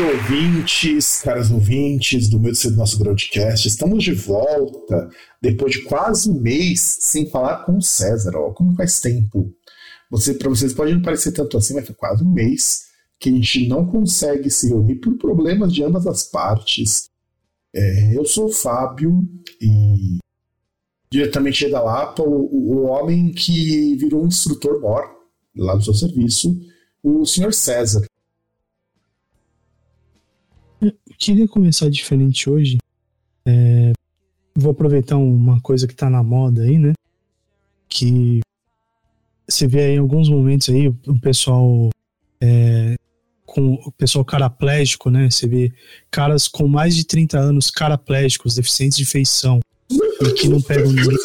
Ouvintes, caras ouvintes do meu do nosso broadcast, estamos de volta depois de quase um mês sem falar com o César. Ó, como faz tempo? Você, para vocês pode não parecer tanto assim, mas foi quase um mês que a gente não consegue se reunir por problemas de ambas as partes. É, eu sou o Fábio e diretamente da Lapa, o, o homem que virou um instrutor mor lá do seu serviço, o senhor César. Queria começar diferente hoje. É, vou aproveitar uma coisa que tá na moda aí, né? Que você vê aí em alguns momentos aí o pessoal é, com o pessoal caraplégico, né? Você vê caras com mais de 30 anos caraplégicos, deficientes de feição e que não pegam ninguém.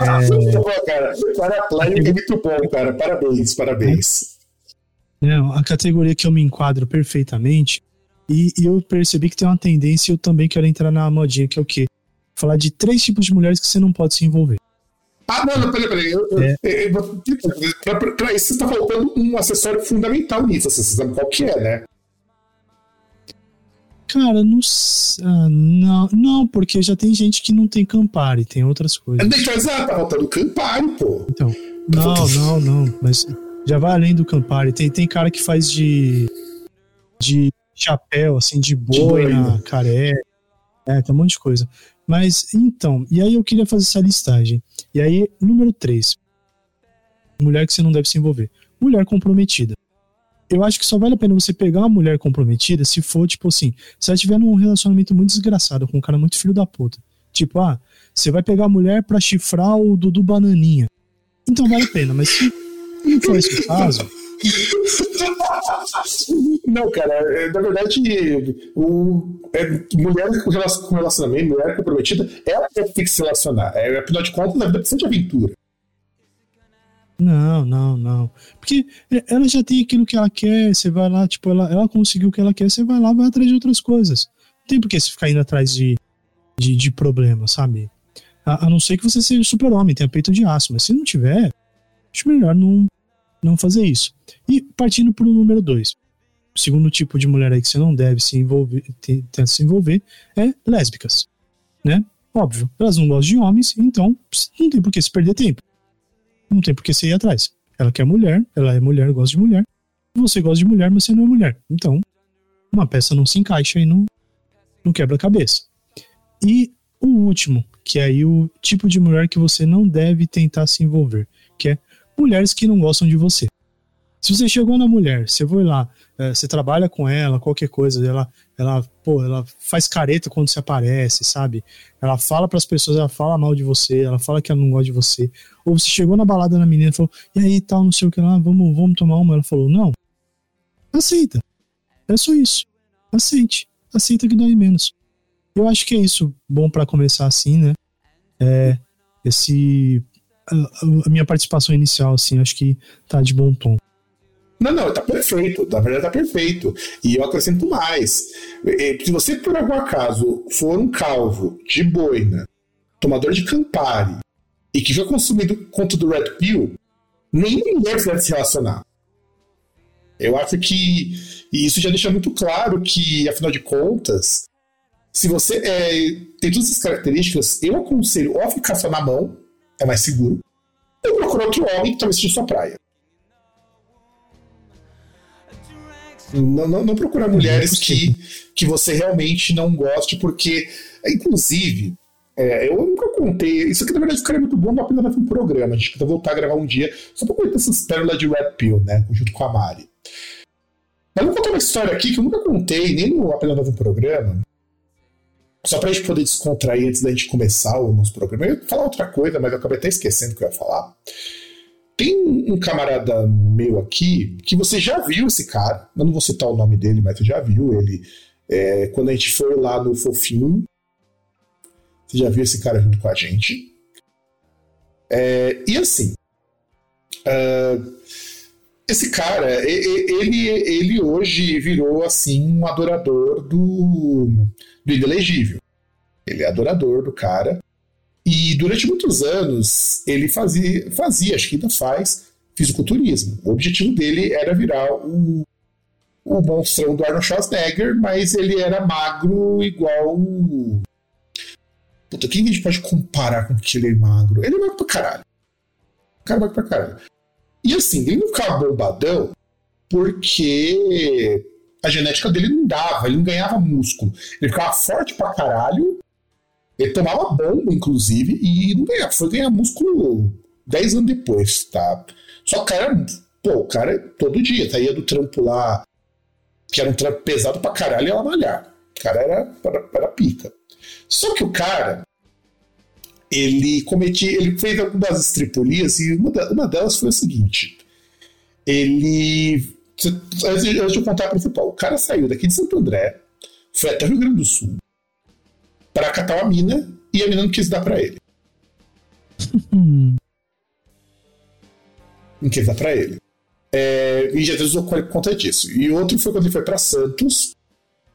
É, cara, paraplégico é muito bom, cara. Parabéns, parabéns. É, a categoria que eu me enquadro perfeitamente e, e, eu percebi que tem uma tendência, eu também quero entrar na modinha, que é o quê? Falar de três tipos de mulheres que você não pode se envolver. Ah, não, não, peraí, peraí. Eu, é. eu, eu, pra, pra, pra, isso está faltando um acessório fundamental nisso, você sabe qual que é, né? Cara, não, ah, não, não, porque já tem gente que não tem Campari, tem outras coisas. Então, exato, tá faltando Campari, pô. Então, não, não, não, mas já vai além do Campari. Tem, tem cara que faz de, de chapéu, assim, de boina, careca. É, tem um monte de coisa. Mas, então, e aí eu queria fazer essa listagem. E aí, número 3. Mulher que você não deve se envolver. Mulher comprometida. Eu acho que só vale a pena você pegar uma mulher comprometida se for, tipo assim, se ela tiver num relacionamento muito desgraçado, com um cara muito filho da puta. Tipo, ah, você vai pegar a mulher pra chifrar o Dudu Bananinha. Então vale a pena, mas se não for esse o caso, não, cara, é, na verdade, o, é, mulher com relacionamento, mulher comprometida, ela tem que se relacionar. É, afinal de contas, na precisa de aventura. Não, não, não. Porque ela já tem aquilo que ela quer, você vai lá, tipo, ela, ela conseguiu o que ela quer, você vai lá, vai atrás de outras coisas. Não tem por que você ficar indo atrás de, de, de problemas, sabe? A, a, não ser que você seja super-homem, tenha peito de aço, mas se não tiver, acho melhor não, não fazer isso. E partindo para o número dois, o segundo tipo de mulher aí que você não deve se envolver, tentar se envolver é lésbicas, né? Óbvio, elas não gostam de homens, então não tem por que se perder tempo. Não tem por que você ir atrás. Ela quer mulher, ela é mulher, gosta de mulher. Você gosta de mulher, mas você não é mulher. Então, uma peça não se encaixa aí no, no quebra-cabeça. E o último, que é aí o tipo de mulher que você não deve tentar se envolver, que é mulheres que não gostam de você. Se você chegou na mulher, você foi lá, é, você trabalha com ela, qualquer coisa, ela, ela, pô, ela faz careta quando você aparece, sabe? Ela fala para as pessoas, ela fala mal de você, ela fala que ela não gosta de você. Ou você chegou na balada na menina e falou, e aí tal, não sei o que lá, vamos, vamos tomar uma. Ela falou, não. Aceita. É só isso. Aceite. Aceita que dói menos. Eu acho que é isso bom para começar assim, né? É, esse a, minha participação inicial, assim, acho que tá de bom tom. Não, não, tá perfeito. Na verdade, tá perfeito. E eu acrescento mais. Se você, por algum acaso, for um calvo de boina, tomador de Campari, e que já consumido conta do Red Pill, nenhuma mulher deve se relacionar. Eu acho que isso já deixa muito claro que, afinal de contas, se você é, tem todas essas características, eu aconselho ou a ficar só na mão, é mais seguro, ou procurar outro homem que talvez seja sua praia. Não, não, não procurar mulheres que, que você realmente não goste, porque, inclusive, é, eu nunca contei. Isso aqui, na verdade, ficaria muito bom, apenas um programa. A gente precisa voltar a gravar um dia só pra contar essas pérolas de Red Pill, né? Junto com a Mari. Mas eu vou contar uma história aqui que eu nunca contei, nem no apenas um programa. Só pra gente poder descontrair antes da gente começar o nosso programa. Eu ia falar outra coisa, mas eu acabei até esquecendo o que eu ia falar. Tem um camarada meu aqui que você já viu esse cara. Eu não vou citar o nome dele, mas você já viu ele. É, quando a gente foi lá no Fofinho, você já viu esse cara junto com a gente. É, e assim, uh, esse cara, ele, ele hoje virou assim um adorador do, do inelegível. Ele é adorador do cara. E durante muitos anos ele fazia, fazia acho que ainda faz, fisiculturismo. O objetivo dele era virar o, o monstrão do Arnold Schwarzenegger, mas ele era magro igual Puta, quem a gente pode comparar com que ele é magro? Ele é magro pra caralho. O cara é magro pra caralho. E assim, ele não ficava bombadão porque a genética dele não dava, ele não ganhava músculo. Ele ficava forte pra caralho, ele tomava bomba, inclusive, e não ganhava. Foi ganhar músculo 10 anos depois, tá? Só que o cara, pô, o cara todo dia, saía do trampo lá, que era um trampo pesado pra caralho, e ia malhar. O cara era, era, era pica. Só que o cara, ele cometia, ele fez algumas estripulias e uma, uma delas foi o seguinte: ele. Antes de eu contar a principal, o cara saiu daqui de Santo André, foi até o Rio Grande do Sul, para catar uma mina e a mina não quis dar para ele. não quis dar para ele. É, e já desusou por conta disso. E outro foi quando ele foi para Santos,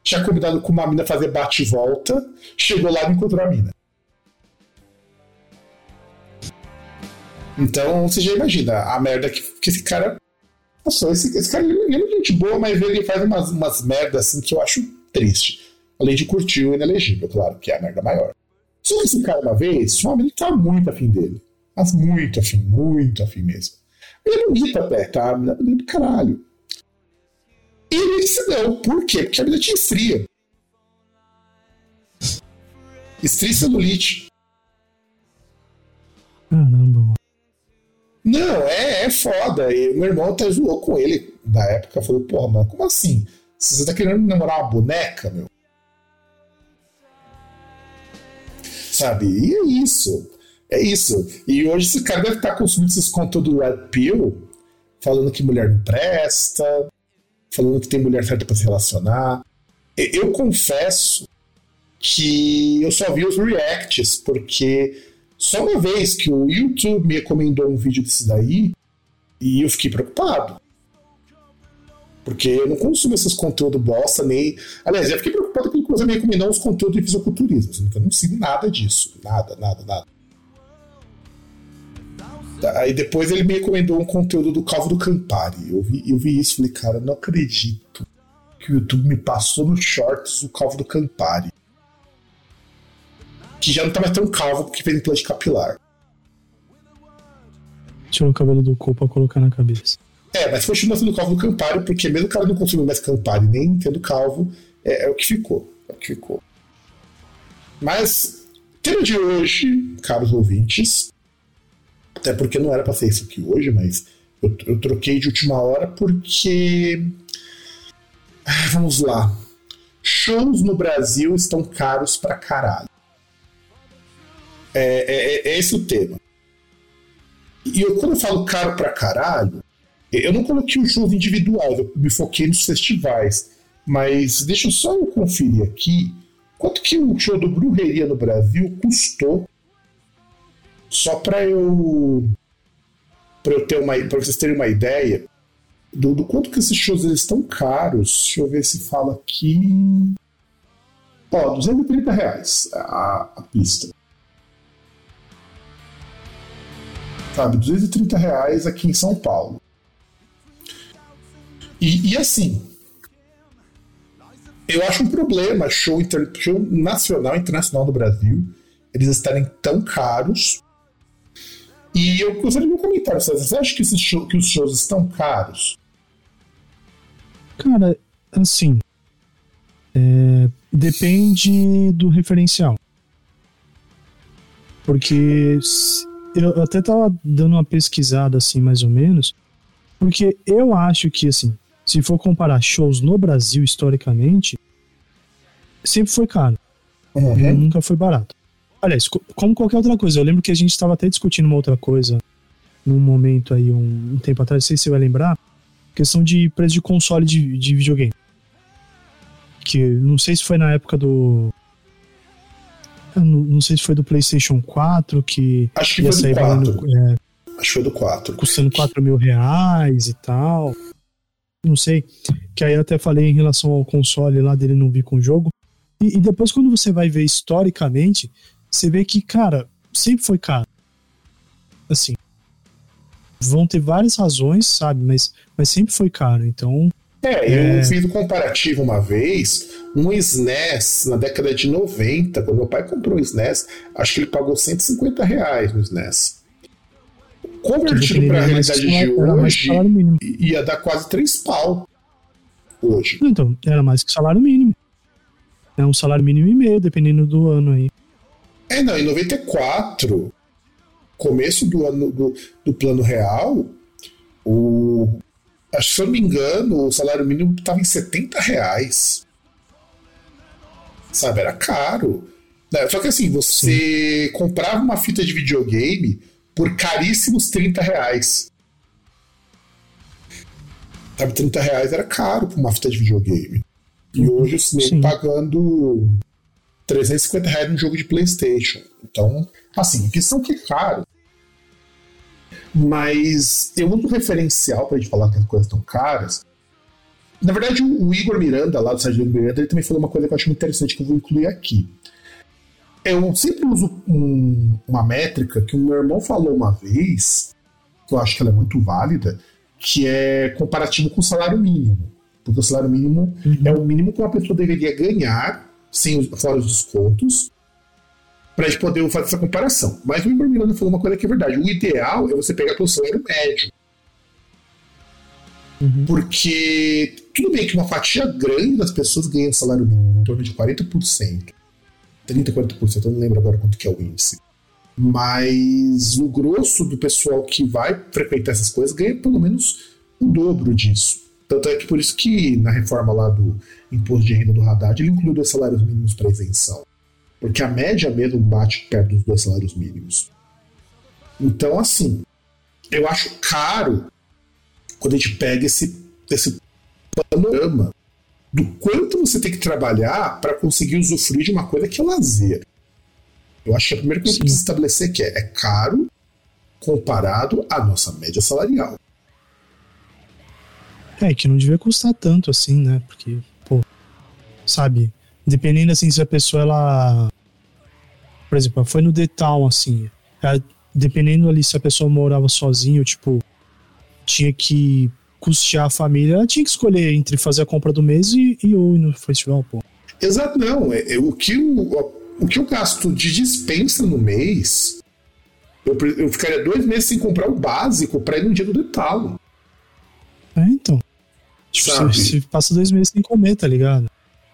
tinha combinado com uma mina fazer bate e volta, chegou lá e encontrou a mina. Então você já imagina a merda que, que esse cara. Nossa, esse, esse cara ele é gente boa, mas ele faz umas, umas merdas assim que eu acho triste. Além de curtir o inelegível, claro, que é a merda maior. Só que esse cara, uma vez, tinha uma menina que tá muito afim dele. Mas muito afim, muito afim mesmo. Ele é bonita até, tá? Menina é do caralho. E ele se deu. Por quê? Porque a menina tinha estria. Estria celulite. Caramba, mano. Não, é, é foda. E meu irmão até zoou com ele na época. Falou, porra, mano, como assim? Você tá querendo namorar uma boneca, meu? Sabe? E é isso. É isso. E hoje esse cara deve estar consumindo esses conteúdos do Red Pill, falando que mulher não presta, falando que tem mulher certa para se relacionar. Eu confesso que eu só vi os reacts, porque só uma vez que o YouTube me recomendou um vídeo desse daí e eu fiquei preocupado. Porque eu não consumo esses conteúdos bosta, nem. Aliás, eu fiquei preocupado que inclusive me recomendou uns conteúdos de fisiculturismo. Assim, eu não sigo nada disso. Nada, nada, nada. Aí depois ele me recomendou um conteúdo do Calvo do Campari. Eu vi, eu vi isso e falei, cara, não acredito que o YouTube me passou nos shorts o Calvo do Campari que já não tá mais tão calvo porque fez implante capilar. Tirou o cabelo do cu pra colocar na cabeça. É, mas continua sendo calvo do Campari, porque mesmo o cara não consumindo mais Campari, nem tendo calvo, é, é, o que ficou. É o que ficou. Mas, tema de hoje, caros ouvintes, até porque não era pra ser isso aqui hoje, mas eu, eu troquei de última hora porque. Ah, vamos lá. Shows no Brasil estão caros pra caralho. É, é, é esse o tema. E eu, quando eu falo caro pra caralho, eu não coloquei os shows individuais, eu me foquei nos festivais. Mas deixa eu só eu conferir aqui quanto que o show do Brujeria no Brasil custou. Só para eu para eu ter uma para vocês terem uma ideia do, do, quanto que esses shows eles estão caros. Deixa eu ver se fala aqui. Ó, 230 reais a, a pista. Sabe? 230 reais aqui em São Paulo. E, e assim, eu acho um problema show, inter, show nacional e internacional no Brasil eles estarem tão caros. E eu gostaria de um comentário, Você acha que, show, que os shows estão caros? Cara, assim. É, depende do referencial. Porque eu até tava dando uma pesquisada assim, mais ou menos, porque eu acho que assim, se for comparar shows no Brasil historicamente, sempre foi caro. Uhum. Nunca foi barato. Aliás, como qualquer outra coisa, eu lembro que a gente estava até discutindo uma outra coisa num momento aí, um, um, tempo atrás, não sei se você vai lembrar, questão de preço de console de, de videogame. Que não sei se foi na época do. Não, sei se foi do PlayStation 4 que. Acho que ia foi do 4. é, Acho que foi do 4. Custando 4 mil reais e tal. Não sei. Que aí eu até falei em relação ao console lá dele não vir com o jogo. E, e depois, quando você vai ver historicamente, você vê que, cara, sempre foi caro. Assim. Vão ter várias razões, sabe? Mas, mas sempre foi caro. Então. É, eu é... fiz um comparativo uma vez. Um SNES na década de 90, quando meu pai comprou um SNES, acho que ele pagou 150 reais no SNES. Convertido para a realidade de hoje, ia dar quase 3 pau. Hoje. Então, era mais que salário mínimo. É um salário mínimo e meio, dependendo do ano aí. É, não, em 94, começo do ano do, do plano real, o. Acho que, se eu não me engano, o salário mínimo estava em 70 reais. Sabe, era caro. Né, só que assim, você Sim. comprava uma fita de videogame por caríssimos 30 reais. Sabe, 30 reais era caro para uma fita de videogame. E uhum. hoje o cinema pagando 350 reais num jogo de PlayStation. Então, assim, questão que é caro. Mas eu uso referencial para a gente falar que as coisas estão caras. Na verdade, o Igor Miranda, lá do site do Miranda, ele também falou uma coisa que eu acho muito interessante que eu vou incluir aqui. Eu sempre uso um, uma métrica que o meu irmão falou uma vez, que eu acho que ela é muito válida, que é comparativo com o salário mínimo. Porque o salário mínimo uhum. é o mínimo que uma pessoa deveria ganhar sem fora os descontos, para a gente poder fazer essa comparação. Mas o Igor Miranda falou uma coisa que é verdade. O ideal é você pegar pelo salário médio. Uhum. Porque tudo bem que uma fatia grande das pessoas ganha salário mínimo, em torno de 40%. 30%, 40%, eu não lembro agora quanto que é o índice. Mas o grosso do pessoal que vai frequentar essas coisas ganha pelo menos o dobro disso. Tanto é que por isso que na reforma lá do imposto de renda do Haddad ele inclui dois salários mínimos para isenção. Porque a média mesmo bate perto dos dois salários mínimos. Então, assim, eu acho caro quando a gente pega esse, esse panorama do quanto você tem que trabalhar para conseguir usufruir de uma coisa que é lazer. Eu acho que a primeira coisa que precisa estabelecer que é, é caro comparado à nossa média salarial. É, que não devia custar tanto assim, né? Porque, pô, sabe, dependendo assim se a pessoa ela por exemplo, foi no Town assim, ela, dependendo ali se a pessoa morava sozinha, tipo, tinha que custear a família, ela tinha que escolher entre fazer a compra do mês e, e ou ir no festival, pô. Exato, não, é, é o que o, o que eu gasto de dispensa no mês, eu, eu ficaria dois meses sem comprar o básico para ir no dia do detalhe. É, então. Tipo, você, passa dois meses sem comer, tá ligado?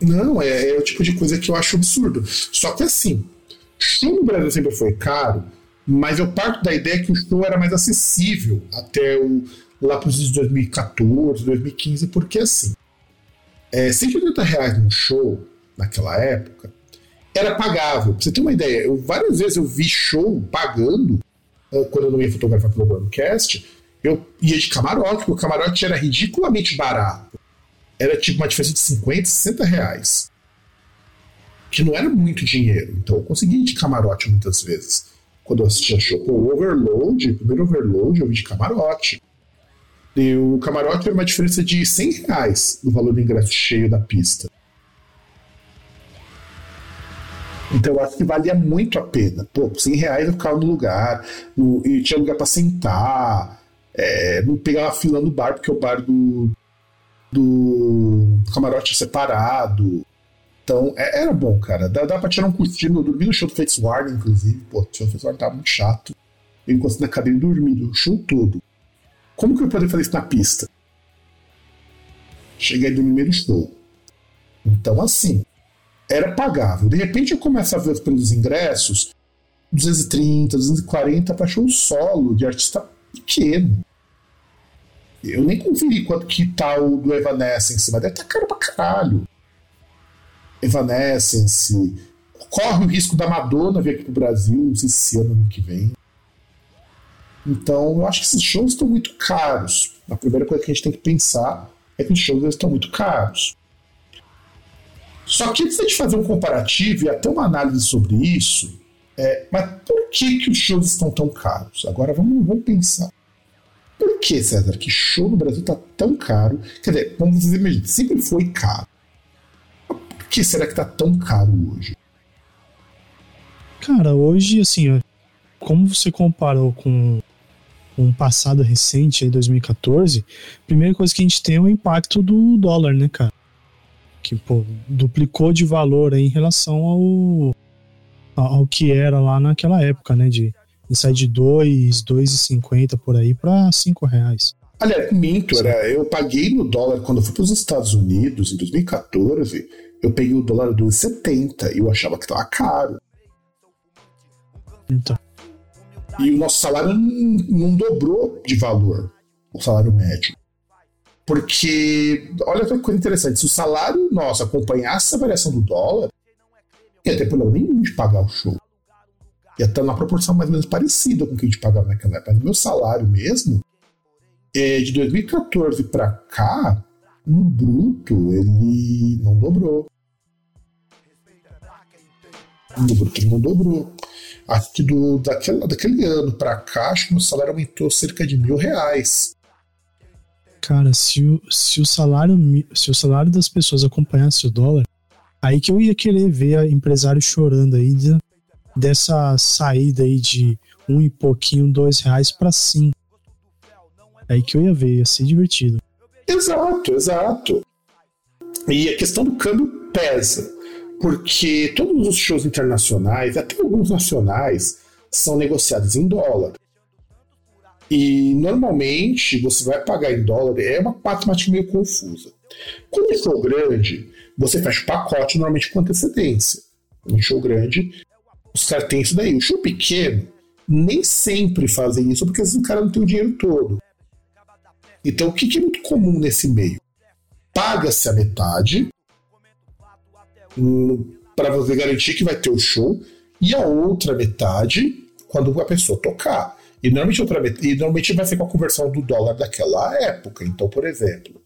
Não, é, é, o tipo de coisa que eu acho absurdo. Só que assim, show no Brasil sempre foi caro, mas eu parto da ideia que o show era mais acessível até o, lá para os anos 2014, 2015, porque assim, é, 180 reais num show, naquela época, era pagável. Pra você ter uma ideia, eu, várias vezes eu vi show pagando, uh, quando eu não ia fotografar pelo broadcast, eu ia de camarote, porque o camarote era ridiculamente barato. Era tipo uma diferença de 50, 60 reais. Que não era muito dinheiro. Então eu consegui ir de camarote muitas vezes. Quando eu assistia show com o Overload, o primeiro Overload, eu vi de camarote. E o camarote era uma diferença de 100 reais no valor do ingresso cheio da pista. Então eu acho que valia muito a pena. Pô, 100 reais eu ficava no lugar, no, e tinha lugar para sentar, é, não pegava fila no bar, porque o bar do, do camarote separado. Então, é, era bom, cara. Dá, dá pra tirar um curtinho. Eu dormi no show do Face Warning, inclusive. Pô, o show do Face Warning tava muito chato. Eu encostei na cadeira e dormi o show todo. Como que eu poderia fazer isso na pista? Cheguei no primeiro show. Então, assim, era pagável. De repente eu começo a ver pelos ingressos 230, 240 para show solo de artista pequeno. Eu nem conferi quanto que tá o do Evanescence, mas deve estar tá caro pra caralho. Evanescence. Corre o risco da Madonna vir aqui pro Brasil, não sei se ano, ano que vem. Então, eu acho que esses shows estão muito caros. A primeira coisa que a gente tem que pensar é que os shows estão muito caros. Só que antes de fazer um comparativo e até uma análise sobre isso, é, mas por que, que os shows estão tão caros? Agora vamos, vamos pensar. Por que, César, que show no Brasil está tão caro? Quer dizer, vamos dizer, sempre foi caro. Por que será que está tão caro hoje? Cara, hoje, assim, como você comparou com um passado recente, aí 2014, a primeira coisa que a gente tem é o impacto do dólar, né, cara? Que, pô, duplicou de valor em relação ao, ao que era lá naquela época, né? De, de sair de 2, 2,50 por aí para 5 reais. Aliás, minto, era, eu paguei no dólar quando eu fui para os Estados Unidos em 2014. Eu peguei o dólar 2,70 e eu achava que estava caro. Então. E o nosso salário não, não dobrou de valor, o salário médio. Porque, olha que coisa interessante, se o salário nosso acompanhasse a variação do dólar, ia ter problema nenhum de pagar o show. Ia estar numa proporção mais ou menos parecida com o que a gente pagava naquela época. Mas o meu salário mesmo, é, de 2014 para cá, no bruto, ele não dobrou. No bruto ele não dobrou. Que do, daquele, daquele ano para cá, acho que meu salário aumentou cerca de mil reais. Cara, se o, se o salário se o salário das pessoas acompanhasse o dólar, aí que eu ia querer ver empresário chorando aí dessa saída aí de um e pouquinho, dois reais para cinco. Aí que eu ia ver, ia ser divertido. Exato, exato. E a questão do câmbio pesa porque todos os shows internacionais, até alguns nacionais, são negociados em dólar. E normalmente você vai pagar em dólar, é uma matemática meio confusa. Quando é show grande, você fecha o pacote normalmente com antecedência. Um show grande, os caras têm isso daí. O show pequeno, nem sempre fazem isso, porque o cara não tem o dinheiro todo. Então, o que é muito comum nesse meio? Paga-se a metade para você garantir que vai ter o show, e a outra metade quando a pessoa tocar. E normalmente, outra metade, e normalmente vai ser com a conversão do dólar daquela época. Então, por exemplo,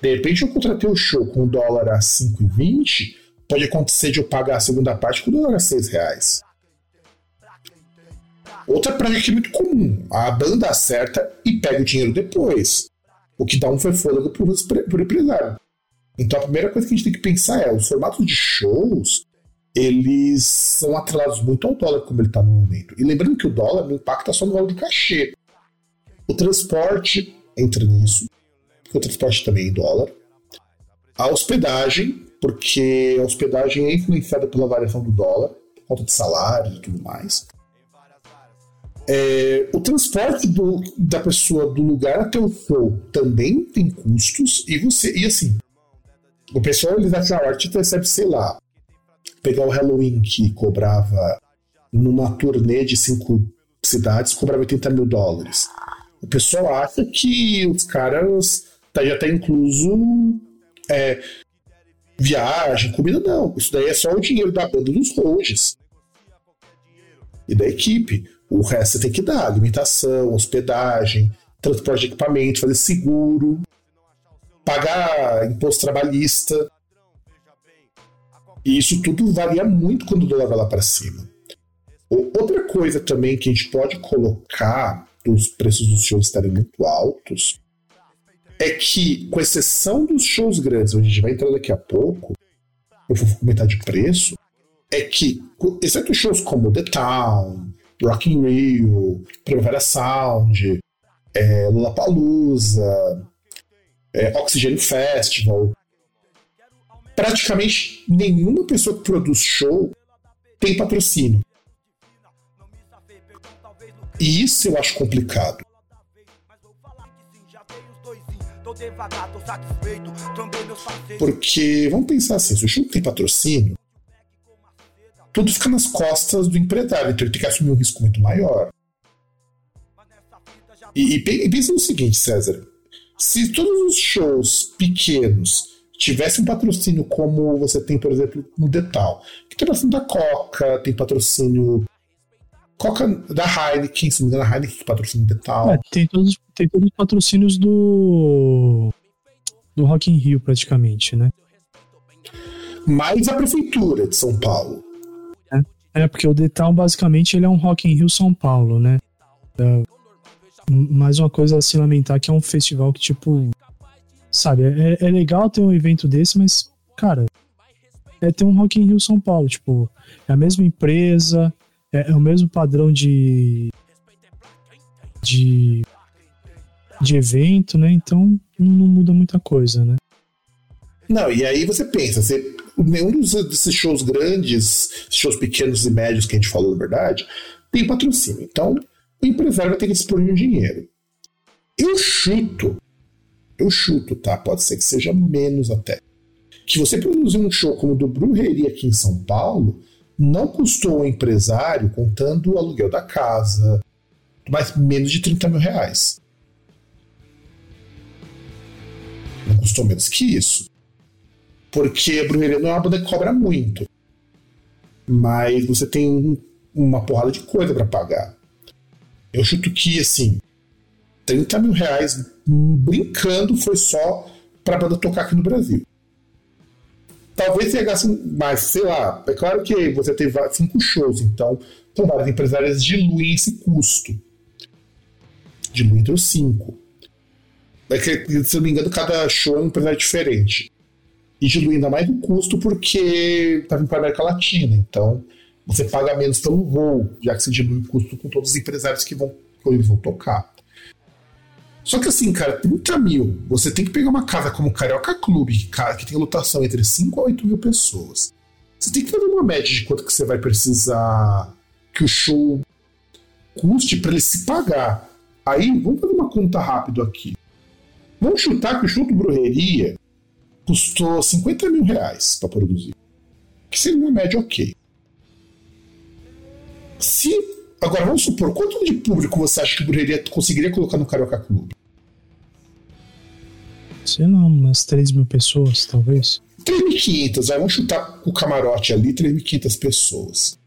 de repente eu contratei o show com o dólar a 5,20, pode acontecer de eu pagar a segunda parte com o dólar a 6 reais. Outra prática é muito comum. A banda acerta e pega o dinheiro depois. O que dá um fôlego para o empresário. Então a primeira coisa que a gente tem que pensar é, os formatos de shows, eles são atrelados muito ao dólar como ele está no momento. E lembrando que o dólar não impacta só no valor do cachê. O transporte entra nisso, porque o transporte também é em dólar. A hospedagem, porque a hospedagem é influenciada pela variação do dólar, conta de salários e tudo mais. É, o transporte do, da pessoa do lugar até o show também tem custos e você e assim o pessoal ah, o artista recebe, sei lá, pegar o Halloween que cobrava numa turnê de cinco cidades, cobrava 80 mil dólares. O pessoal acha que os caras tá, já tá incluso é, viagem, comida, não. Isso daí é só o dinheiro da banda dos roges e da equipe. O resto você tem que dar: alimentação, hospedagem, transporte de equipamento, fazer seguro pagar imposto trabalhista. E isso tudo varia muito quando o dólar vai lá para cima. Outra coisa também que a gente pode colocar dos preços dos shows estarem muito altos é que, com exceção dos shows grandes, onde a gente vai entrar daqui a pouco, eu vou comentar de preço, é que, exceto shows como The Town, Rock in Rio, Primavera Sound, é, Lollapalooza, é, Oxygen Festival. Praticamente nenhuma pessoa que produz show tem patrocínio. E isso eu acho complicado. Porque, vamos pensar assim, se o show tem patrocínio, tudo fica nas costas do empresário, então ele tem que assumir um risco muito maior. E, e, pensa no seguinte, César: se todos os shows pequenos tivessem um patrocínio como você tem, por exemplo, no Detal, que tem patrocínio da Coca, tem patrocínio. Coca da Heineken, se não me engano, a Heineken que patrocina o Detal. É, tem, todos, tem todos os patrocínios do. do Rock in Rio, praticamente, né? Mais a prefeitura de São Paulo. É, porque o Town, basicamente, ele é um Rock in Rio São Paulo, né? É, mais uma coisa a se lamentar que é um festival que, tipo... Sabe, é, é legal ter um evento desse, mas, cara... É ter um Rock in Rio São Paulo, tipo... É a mesma empresa, é, é o mesmo padrão de... De... De evento, né? Então, não, não muda muita coisa, né? Não, e aí você pensa, você nenhum desses shows grandes, shows pequenos e médios que a gente falou, na verdade, tem patrocínio. Então, o empresário vai ter que dispor um dinheiro. Eu chuto, eu chuto, tá? Pode ser que seja menos até. Que você produzir um show como o do Brujeria aqui em São Paulo não custou ao empresário, contando o aluguel da casa, mais menos de 30 mil reais. Não custou menos que isso. Porque Brujeria não é uma banda que cobra muito. Mas você tem uma porrada de coisa para pagar. Eu chuto que, assim, 30 mil reais brincando foi só pra banda tocar aqui no Brasil. Talvez você gaste mais, sei lá. É claro que você tem cinco shows, então, então várias empresárias diluem esse custo. Diluem entre os cinco. É que, se eu não me engano, cada show é um empresário diferente e diluir ainda mais o custo porque está vindo para a América Latina. Então, você paga menos pelo voo, já que você dilui o custo com todos os empresários que vão, que eles vão tocar. Só que assim, cara, 30 mil, você tem que pegar uma casa como o Carioca Clube, cara, que tem lotação entre 5 a 8 mil pessoas. Você tem que fazer uma média de quanto que você vai precisar que o show custe para ele se pagar. Aí, vamos fazer uma conta rápido aqui. Vamos chutar que o show do Brujeria custou 50 mil reais para produzir. Que seria uma média ok. Se. Agora vamos supor, quanto de público você acha que Brujeria conseguiria colocar no Carioca Clube? Sei lá, umas 3 mil pessoas, talvez. 3.500, vamos chutar o camarote ali, 3.500 pessoas.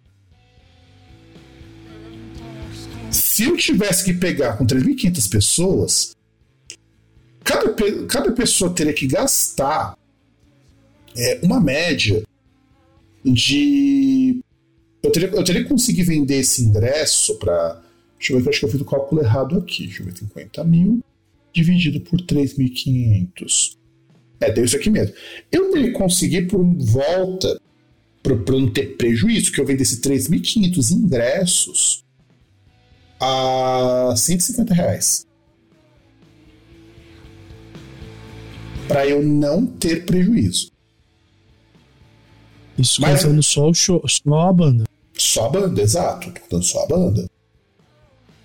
Se eu tivesse que pegar com 3.500 pessoas, cada, cada pessoa teria que gastar é, uma média de. Eu teria, eu teria que conseguir vender esse ingresso para. Deixa eu ver eu acho que eu fiz o cálculo errado aqui. Deixa eu ver, 50 mil dividido por 3.500. É, deu isso aqui mesmo. Eu teria que conseguir por volta, para não ter prejuízo, que eu vendesse 3.500 ingressos a 150 reais. Para eu não ter prejuízo. Isso Mas, contando só, o show, só a banda. Só a banda, exato. Tô só a banda.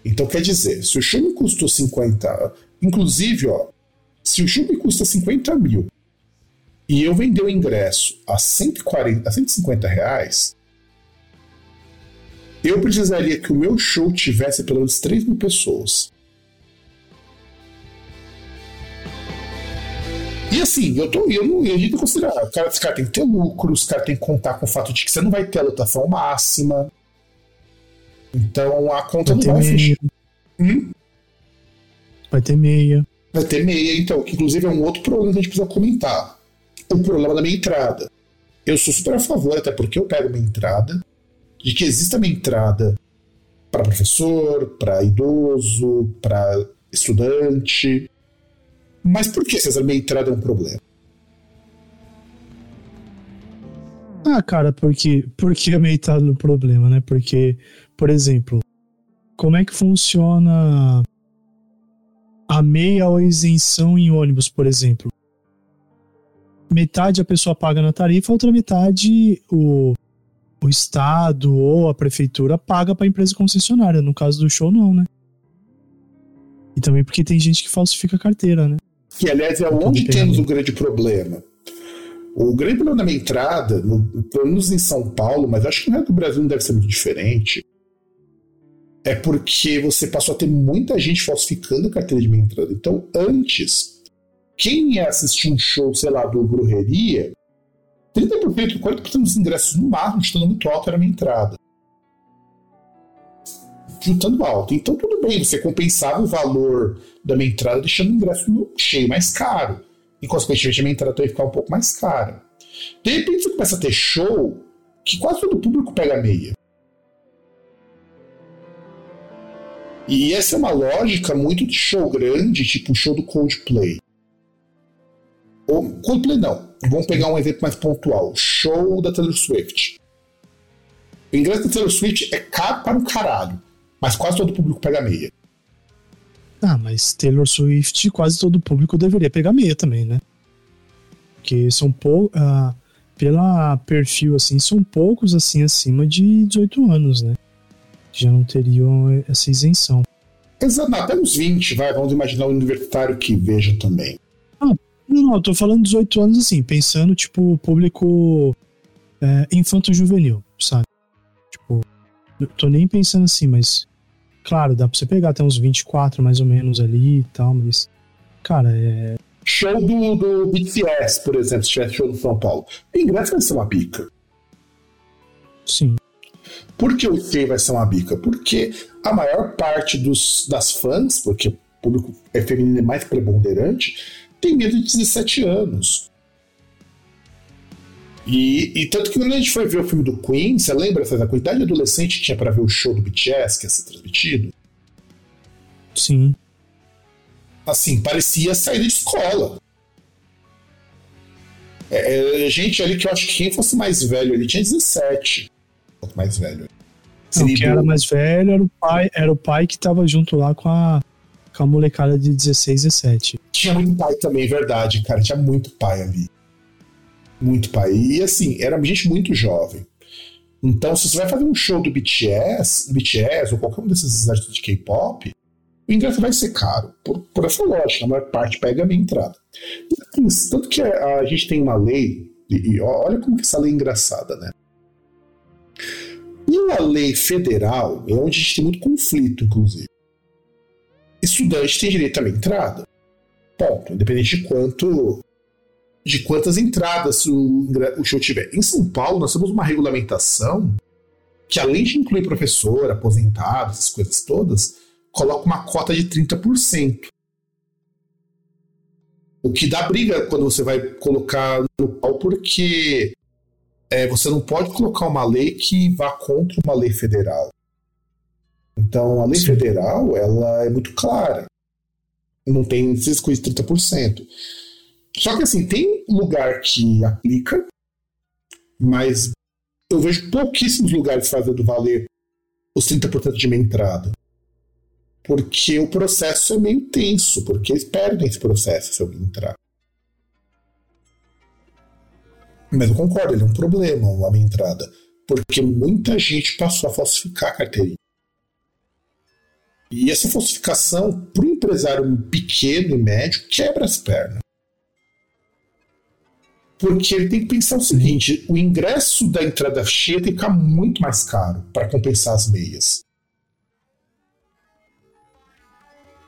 Então quer dizer, se o show me custou 50. Inclusive, ó, se o show me custa 50 mil e eu vender o ingresso a 140, a 150 reais, eu precisaria que o meu show tivesse pelo menos 3 mil pessoas. E assim, eu, tô, eu, não, a gente considera, cara, esse cara tem que ter lucro, os cara tem que contar com o fato de que você não vai ter a lotação máxima. Então a conta vai não vai fechar. Hum? Vai ter meia. Vai ter meia, então, que inclusive é um outro problema que a gente precisa comentar. O problema da minha entrada. Eu sou super a favor, até porque eu pego minha entrada, de que exista minha entrada para professor, para idoso, para estudante, mas por que, César, minha entrada é um problema? Ah, cara, porque, porque a meia entrada é um problema, né? Porque, por exemplo, como é que funciona a meia ou isenção em ônibus, por exemplo? Metade a pessoa paga na tarifa, outra metade o, o Estado ou a prefeitura paga para a empresa concessionária. No caso do show, não, né? E também porque tem gente que falsifica a carteira, né? Que, aliás, é onde temos um grande problema. O grande problema da minha entrada, no, pelo menos em São Paulo, mas acho que no resto do Brasil não deve ser muito diferente, é porque você passou a ter muita gente falsificando a carteira de minha entrada. Então, antes, quem ia assistir um show, sei lá, do Brujeria, 30%, 40% dos ingressos no máximo, estando muito alto, era minha entrada. Juntando alto. Então, tudo bem, você compensava o valor da minha entrada deixando o ingresso cheio mais caro. E, consequentemente, a minha entrada ia ficar um pouco mais cara. De repente, você começa a ter show que quase todo o público pega meia. E essa é uma lógica muito de show grande, tipo o show do Coldplay. Ou Coldplay não. Vamos pegar um exemplo mais pontual. Show da Taylor Swift. O ingresso da Taylor Swift é caro para um caralho. Mas quase todo o público pega meia. Ah, mas Taylor Swift, quase todo o público deveria pegar meia também, né? Porque são poucos. Ah, pela perfil, assim, são poucos, assim, acima de 18 anos, né? Já não teriam essa isenção. Exato, até uns 20, vai. Vamos imaginar um universitário que veja também. Ah, não, não, eu tô falando 18 anos, assim, pensando, tipo, público é, infanto-juvenil, sabe? Tipo, eu tô nem pensando assim, mas Claro, dá pra você pegar até uns 24 mais ou menos ali e tal, mas. Cara, é. Show do, do BTS, por exemplo, se tivesse show do São Paulo. O ingresso vai ser uma bica. Sim. Por que o que vai ser uma bica? Porque a maior parte dos, das fãs, porque o público é feminino é mais preponderante, tem medo de 17 anos. E, e, tanto que quando a gente foi ver o filme do Queen, você lembra a quantidade de adolescente que tinha para ver o show do BTS que ia ser transmitido? Sim. Assim, parecia sair de escola. É, é, gente ali que eu acho que quem fosse mais velho ele tinha 17. Mais velho. Não, quem era mais velho era o pai, era o pai que tava junto lá com a, com a molecada de 16, 17. Tinha muito pai também, verdade, cara. Tinha muito pai ali. Muito pai. E assim, era gente muito jovem. Então, se você vai fazer um show do BTS, BTS ou qualquer um desses artistas de K-pop, o ingresso vai ser caro. Por, por, essa lógica, a maior parte pega a minha entrada. Tanto que a, a, gente tem uma lei, e, e olha como que essa lei é engraçada, né? E lei federal é onde a gente tem muito conflito, inclusive. Estudante tem direito à minha entrada. Ponto. Independente de quanto de quantas entradas o, o show tiver. Em São Paulo, nós temos uma regulamentação que, além de incluir professor, aposentado, essas coisas todas, coloca uma cota de 30%. O que dá briga quando você vai colocar no pau, porque é, você não pode colocar uma lei que vá contra uma lei federal. Então, a lei Sim. federal ela é muito clara. Não tem essas coisas de 30%. Só que assim, tem lugar que aplica, mas eu vejo pouquíssimos lugares fazendo valer os 30% de minha entrada. Porque o processo é meio tenso, porque eles perdem esse processo se alguém entrar. Mas eu concordo, ele é um problema, a minha entrada. Porque muita gente passou a falsificar a carteirinha. E essa falsificação, para o empresário pequeno e médio, quebra as pernas. Porque ele tem que pensar o seguinte: o ingresso da entrada cheia tem que ficar muito mais caro para compensar as meias.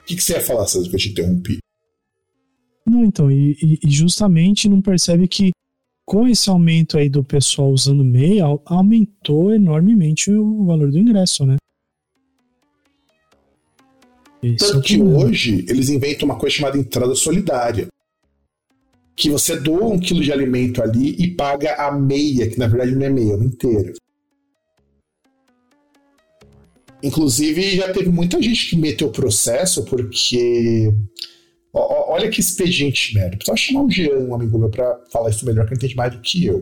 O que, que você ia falar, César, que eu te interrompi? Não, então, e, e, justamente não percebe que com esse aumento aí do pessoal usando meia, aumentou enormemente o valor do ingresso, né? Tanto é que hoje eles inventam uma coisa chamada entrada solidária que você doa um quilo de alimento ali e paga a meia, que na verdade não é meia, é uma inteira. Inclusive, já teve muita gente que meteu processo porque. olha que expediente merda. Precisava chamar o Jean, um amigo meu, pra falar isso melhor, que ele entende mais do que eu.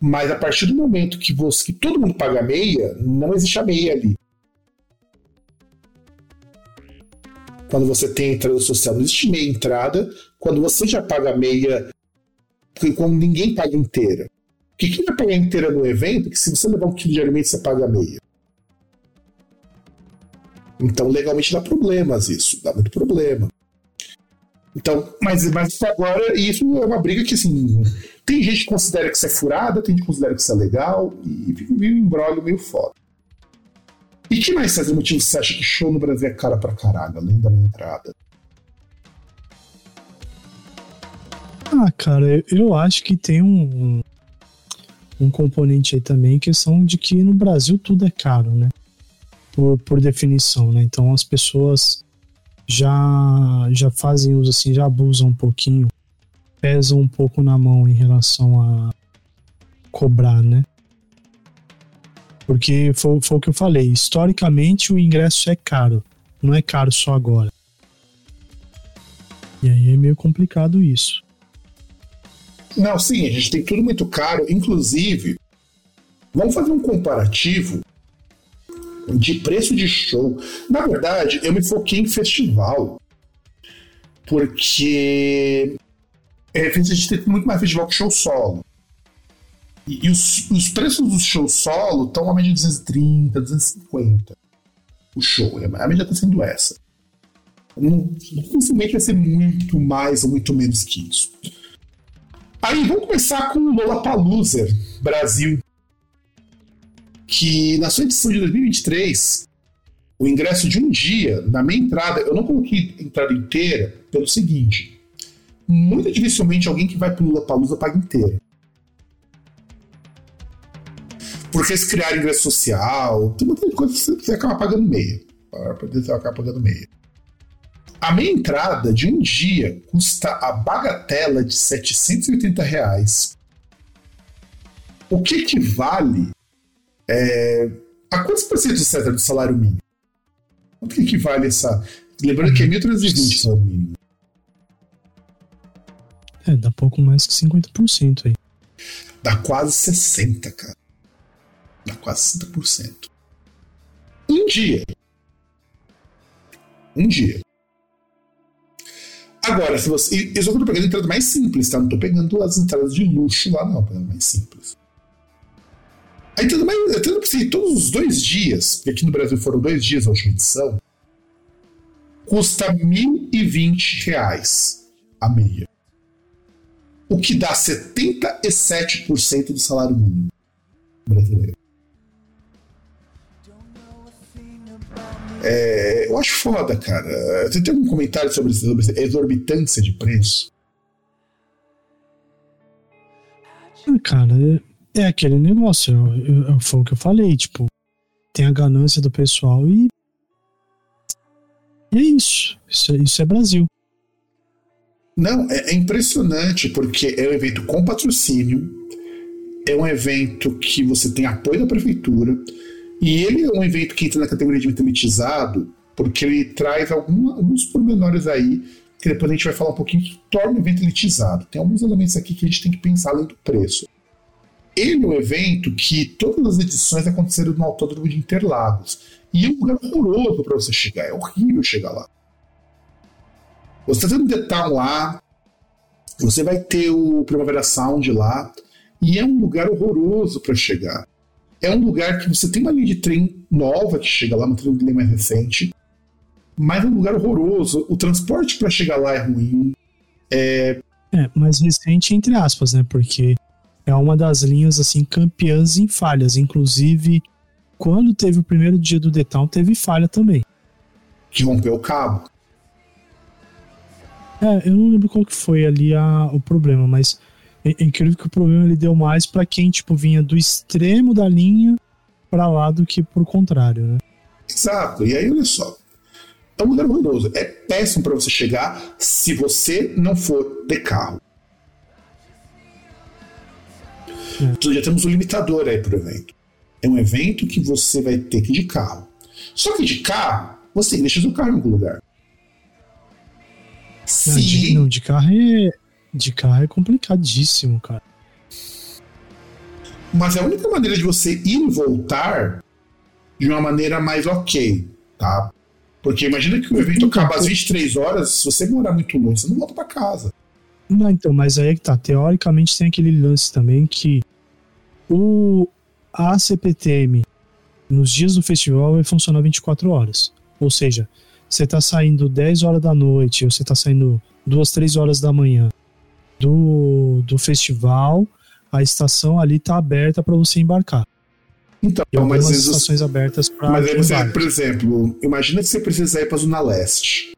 Mas a partir do momento que, você, que todo mundo paga meia, não existe a meia ali. Quando você tem entrada social, não existe meia entrada. Quando você já paga meia, quando ninguém paga inteira. Porque quem vai pagar inteira no evento, que se você levar um quilo de alimento, você paga meia. Então, legalmente dá problemas isso, dá muito problema. Então, mas, mas agora, isso é uma briga que, assim, Tem gente que considera que isso é furada, tem gente que considera que isso é legal, e fica um embrólio meio foda. E que mais, César, motivo você acha que show no Brasil é cara pra caralho, além da minha entrada? Ah, cara, eu acho que tem um, um componente aí também, questão de que no Brasil tudo é caro, né? Por, por definição, né? Então as pessoas já, já fazem uso assim, já abusam um pouquinho, pesam um pouco na mão em relação a cobrar, né? Porque foi, foi o que eu falei, historicamente o ingresso é caro, não é caro só agora. E aí é meio complicado isso. Não, sim, a gente tem tudo muito caro. Inclusive, vamos fazer um comparativo de preço de show. Na verdade, eu me foquei em festival. Porque é, a gente tem muito mais festival que show solo. E, e os, os, preços dos shows solo estão a média de 230, 250. O show, a média está sendo essa. Não, dificilmente vai ser muito mais ou muito menos que isso. Aí vamos começar com o Lollapalooza Brasil, que na sua edição de 2023, o ingresso de um dia, na minha entrada, eu não coloquei entrada inteira pelo seguinte: muito dificilmente alguém que vai pro Lollapalooza paga inteira. Porque se criar ingresso social, tem muita coisa que você acaba pagando meia. Você acaba pagando meia. A minha entrada de um dia custa a bagatela de 780 reais. O que equivale é, a quantos por cento, César, do salário mínimo? Quanto que equivale essa... Lembrando que é 1.320 salário mínimo. É, dá pouco mais que 50% aí. Dá quase 60%, cara. Dá quase 60%. Um dia. Um dia. Agora, se você. Eu só tô pegando entrada mais simples, tá? Não tô pegando as entradas de luxo lá, não. Pegando mais simples. A entrada mais. A entrada assim, todos os dois dias, que aqui no Brasil foram dois dias a última edição, custa R$ 1.020 a meia. O que dá 77% do salário mínimo brasileiro. É, eu acho foda, cara. Você tem algum comentário sobre, essa exorbitância de preço? Ah, cara, é, é aquele negócio. Eu, eu, foi o que eu falei, tipo, tem a ganância do pessoal e. E é isso. Isso, isso é Brasil. Não, é, é impressionante, porque é um evento com patrocínio, é um evento que você tem apoio da prefeitura e ele é um evento que entra na categoria de evento elitizado, porque ele traz alguma, alguns pormenores aí, que depois a gente vai falar um pouquinho, que torna o evento elitizado. Tem alguns elementos aqui que a gente tem que pensar além do preço. Ele é um evento que todas as edições aconteceram no Autódromo de Interlagos. E é um lugar horroroso para você chegar, é horrível chegar lá. Você está tendo Detal lá, você vai ter o Primavera Sound lá, e é um lugar horroroso para chegar. É um lugar que você tem uma linha de trem nova que chega lá, uma linha mais recente, mas é um lugar horroroso. O transporte para chegar lá é ruim. É... é, mas recente entre aspas, né? Porque é uma das linhas assim campeãs em falhas. Inclusive, quando teve o primeiro dia do Town, teve falha também. Que rompeu o cabo. É, eu não lembro qual que foi ali a, o problema, mas é, é incrível que o problema ele deu mais para quem tipo vinha do extremo da linha para lá do que pro contrário, né? Exato. E aí olha só, é um lugar horroroso. É péssimo para você chegar se você não for de carro. É. Então já temos um limitador aí pro evento. É um evento que você vai ter que ir de carro. Só que de carro, você deixa seu carro em algum lugar. Não, de, não, de carro é, de carro é complicadíssimo, cara. Mas é a única maneira de você ir e voltar de uma maneira mais ok, tá? Porque imagina que o evento acaba às 23 horas, se você morar muito longe, você não volta para casa. Não, então, mas aí é que tá. Teoricamente tem aquele lance também que o a CPTM nos dias do festival vai funcionar 24 horas. Ou seja, você tá saindo 10 horas da noite, ou você tá saindo 2, 3 horas da manhã do, do festival, a estação ali tá aberta para você embarcar. Então, E algumas mas, isso- estações abertas para mas aí você, por exemplo, imagina que você precisa ir pra Zona Leste.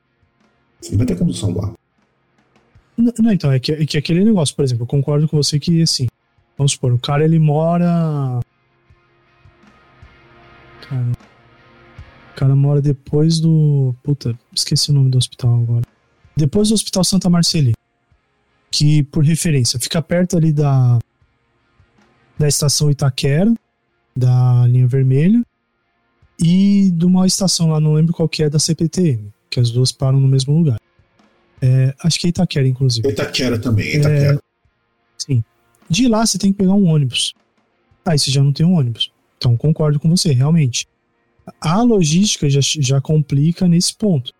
Você não vai ter condução lá. Não, não, então, é que, é que aquele negócio, por exemplo, eu concordo com você que, assim, vamos supor, o cara ele mora. Cara, o cara mora depois do. Puta, esqueci o nome do hospital agora. Depois do Hospital Santa Marcelina. Que, por referência, fica perto ali da. Da estação Itaquera, da linha vermelha. E de uma estação lá, não lembro qual que é, da CPTM. Que as duas param no mesmo lugar. É, acho que é Itaquera, inclusive. Itaquera também, Itaquera. Sim. De lá você tem que pegar um ônibus. Aí você já não tem um ônibus. Então concordo com você, realmente. A logística já, já complica nesse ponto.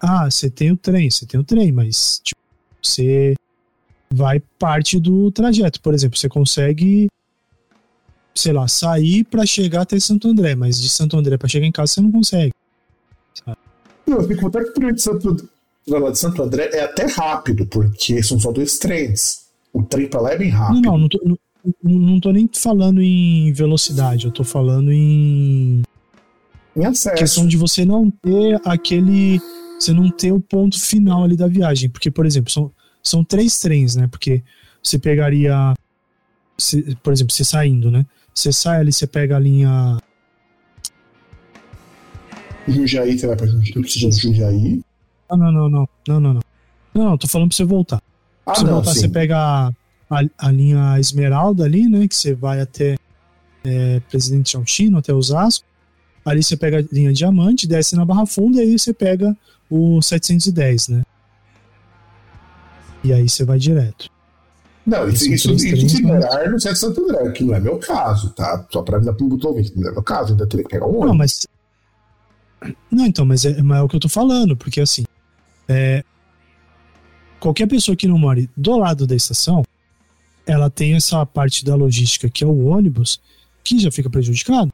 Ah, você tem o trem, você tem o trem, mas tipo, você vai parte do trajeto. Por exemplo, você consegue, sei lá, sair para chegar até Santo André, mas de Santo André para chegar em casa você não consegue. Não, eu fico contar que o trem de Santo, de Santo André é até rápido, porque são só dois trens. O trem pra lá é bem Não, rápido. não, não tô, não, não tô nem falando em velocidade, eu tô falando em Em acesso. questão de você não ter aquele. Você não ter o ponto final ali da viagem. Porque, por exemplo, são, são três trens, né? Porque você pegaria. você- por exemplo, você saindo, né? Você sai ali, você pega a linha. Jundiaí, você vai pra Jundiaí. Ah, não, não, não. Não, não, não. Não, não, tô falando pra você voltar. Ah, você não, voltar, sim. você pega a, a, a linha Esmeralda ali, né? Que você vai até é, Presidente Chantino, até Osasco. Ali você pega a linha Diamante, desce na Barra Funda e aí você pega o 710, né? E aí você vai direto. Não, isso, isso, três isso similar no centro de Santo André, que não é meu caso, tá? Só pra avisar pro Buto ouvinte, que não é meu caso, ainda teria que pegar um Não, mas. Não, então, mas é, mas é o que eu tô falando, porque assim. é, qualquer pessoa que não more do lado da estação, ela tem essa parte da logística que é o ônibus, que já fica prejudicado.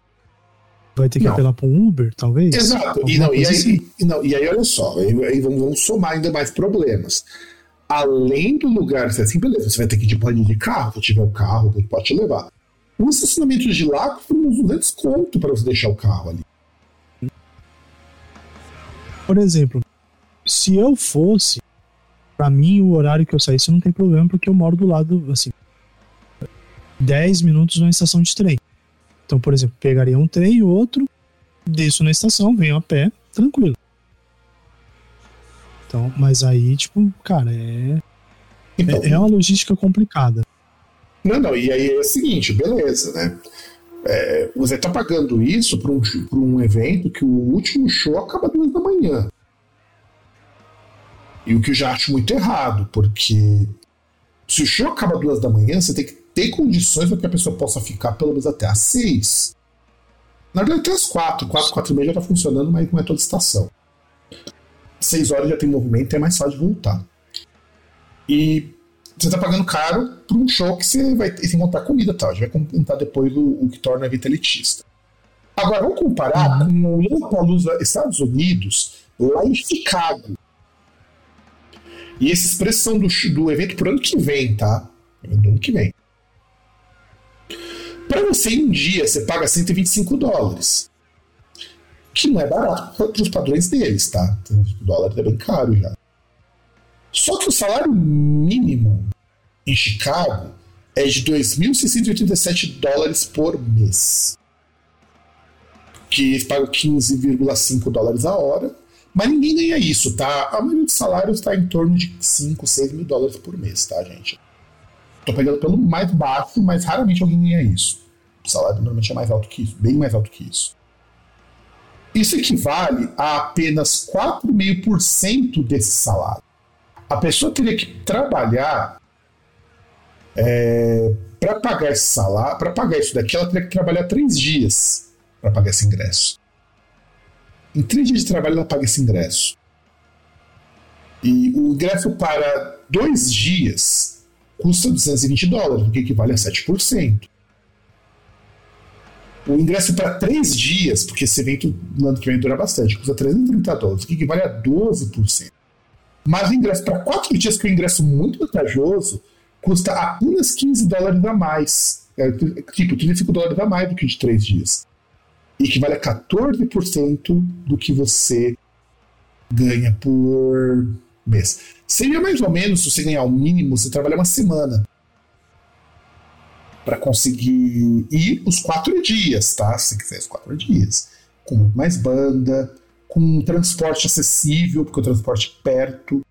Vai ter que Não. apelar para um Uber, talvez. Exato. E, não, e, aí, assim. e, não, e aí, olha só, aí, aí vamos, vamos somar ainda mais problemas. Além do lugar, você assim, beleza, você vai ter que ir de de carro, se tiver o carro, alguém pode te levar. O estacionamento de lá custa uns 200 conto para você deixar o carro ali. Por exemplo, se eu fosse, pra mim, o horário que eu saísse não tem problema, porque eu moro do lado, assim, 10 minutos na estação de trem. Então, por exemplo, pegaria um trem e outro, desço na estação, venho a pé, tranquilo. Então, mas aí, tipo, cara, é, Então, é, é uma logística complicada. Não, não, e aí é o seguinte, beleza, né? É, você tá pagando isso para um, pra um evento que o último show acaba duas da manhã. E o que eu já acho muito errado, porque se o show acaba duas da manhã, você tem que ter condições para que a pessoa possa ficar pelo menos até às seis. Na verdade, até às quatro, quatro, quatro e meia já tá funcionando, mas não é toda estação. Seis horas já tem movimento, é mais fácil de voltar. E você tá pagando caro por um show que você vai ter que encontrar comida e tal. A gente vai comentar depois o, o que torna a vida elitista. Agora, vamos comparar com o Lollapalooza Estados Unidos, lá em Chicago. E esses preços são do, do evento pro ano que vem, tá? Do ano que vem. Para você em um dia, você paga 125 dólares. Que não é barato para os padrões deles, tá? 125 dólares é bem caro já. Só que o salário mínimo em Chicago é de 2.687 dólares por mês. Que eles pagam 15,5 dólares a hora. Mas ninguém ganha isso, tá? A maioria dos salários está em torno de 5, 6 mil dólares por mês, tá, gente? Tô pegando pelo mais baixo, mas raramente alguém ganha isso. O salário normalmente é mais alto que isso, bem mais alto que isso. Isso equivale a apenas 4,5% desse salário. A pessoa teria que trabalhar é, para pagar esse salário, para pagar isso daqui, ela teria que trabalhar três dias para pagar esse ingresso. Em três dias de trabalho, ela paga esse ingresso. E o ingresso para dois dias custa 220 dólares, o que equivale a 7%. O ingresso para três dias, porque esse evento no ano que vem dura bastante, custa 330 dólares, que equivale a 12%. Mas o ingresso para quatro dias, que é um ingresso muito vantajoso, custa apenas 15 dólares a mais. É, tipo, 35 dólares a mais do que de 3 dias. E equivale a 14% do que você ganha por mês. Seria mais ou menos, se você ganhar o mínimo, você trabalhar uma semana para conseguir ir os quatro dias, tá? Se quiser os quatro dias. Com mais banda, com um transporte acessível, porque o transporte é perto.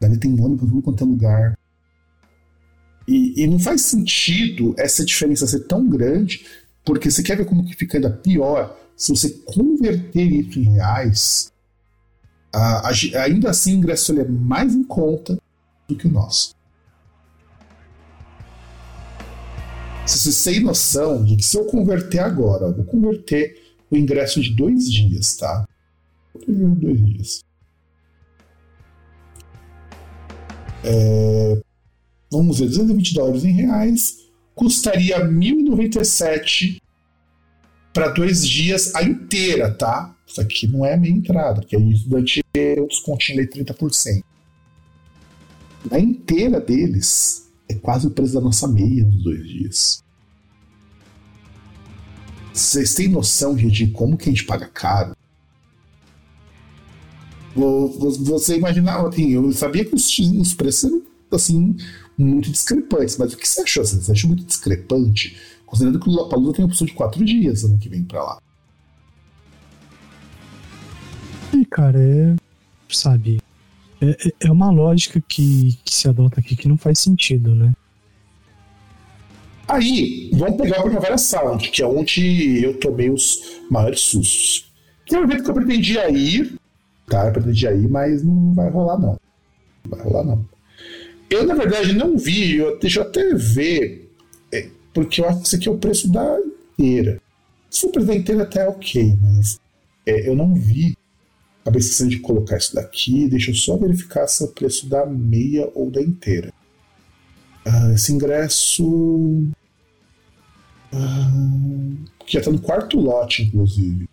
Dali tem ônibus em quanto é lugar. E, e, não faz sentido essa diferença ser tão grande, porque você quer ver como que fica ainda pior se você converter isso em reais. A, a, ainda assim, o ingresso é mais em conta do que o nosso. Se você tem noção de que se eu converter agora, eu vou converter o ingresso de dois dias, tá? Dois dias. É, vamos ver, 220 dólares em reais custaria 1.097 para dois dias a inteira, tá? Isso aqui não é a minha entrada, porque aí o estudante tem um descontinho de 30%. A inteira deles é quase o preço da nossa meia nos dois dias. Vocês têm noção gente, de como que a gente paga caro? Você imaginava, assim, eu sabia que os, os preços eram assim, muito discrepantes, mas o que você achou? Você achou muito discrepante? Considerando que o Lollapalooza tem a opção de quatro dias ano que vem pra lá. E, cara, é. Sabe? É, é, é uma lógica que, que se adota aqui que não faz sentido, né? Aí, vamos pegar a Primavera Sound, que é onde eu tomei os maiores sustos. Que é um evento que eu pretendia ir, tá? Eu pretendia ir, mas não vai rolar, não. Não vai rolar, não. Eu, na verdade, não vi, eu, deixa eu até ver, é, porque eu acho que isso aqui é o preço da inteira. Se for preço da inteira, até é ok, mas é, eu não vi. Acabei esquecendo de colocar isso daqui. Deixa eu só verificar se é o preço da meia ou da inteira. Ah, esse ingresso. Ah, que já está no quarto lote, inclusive.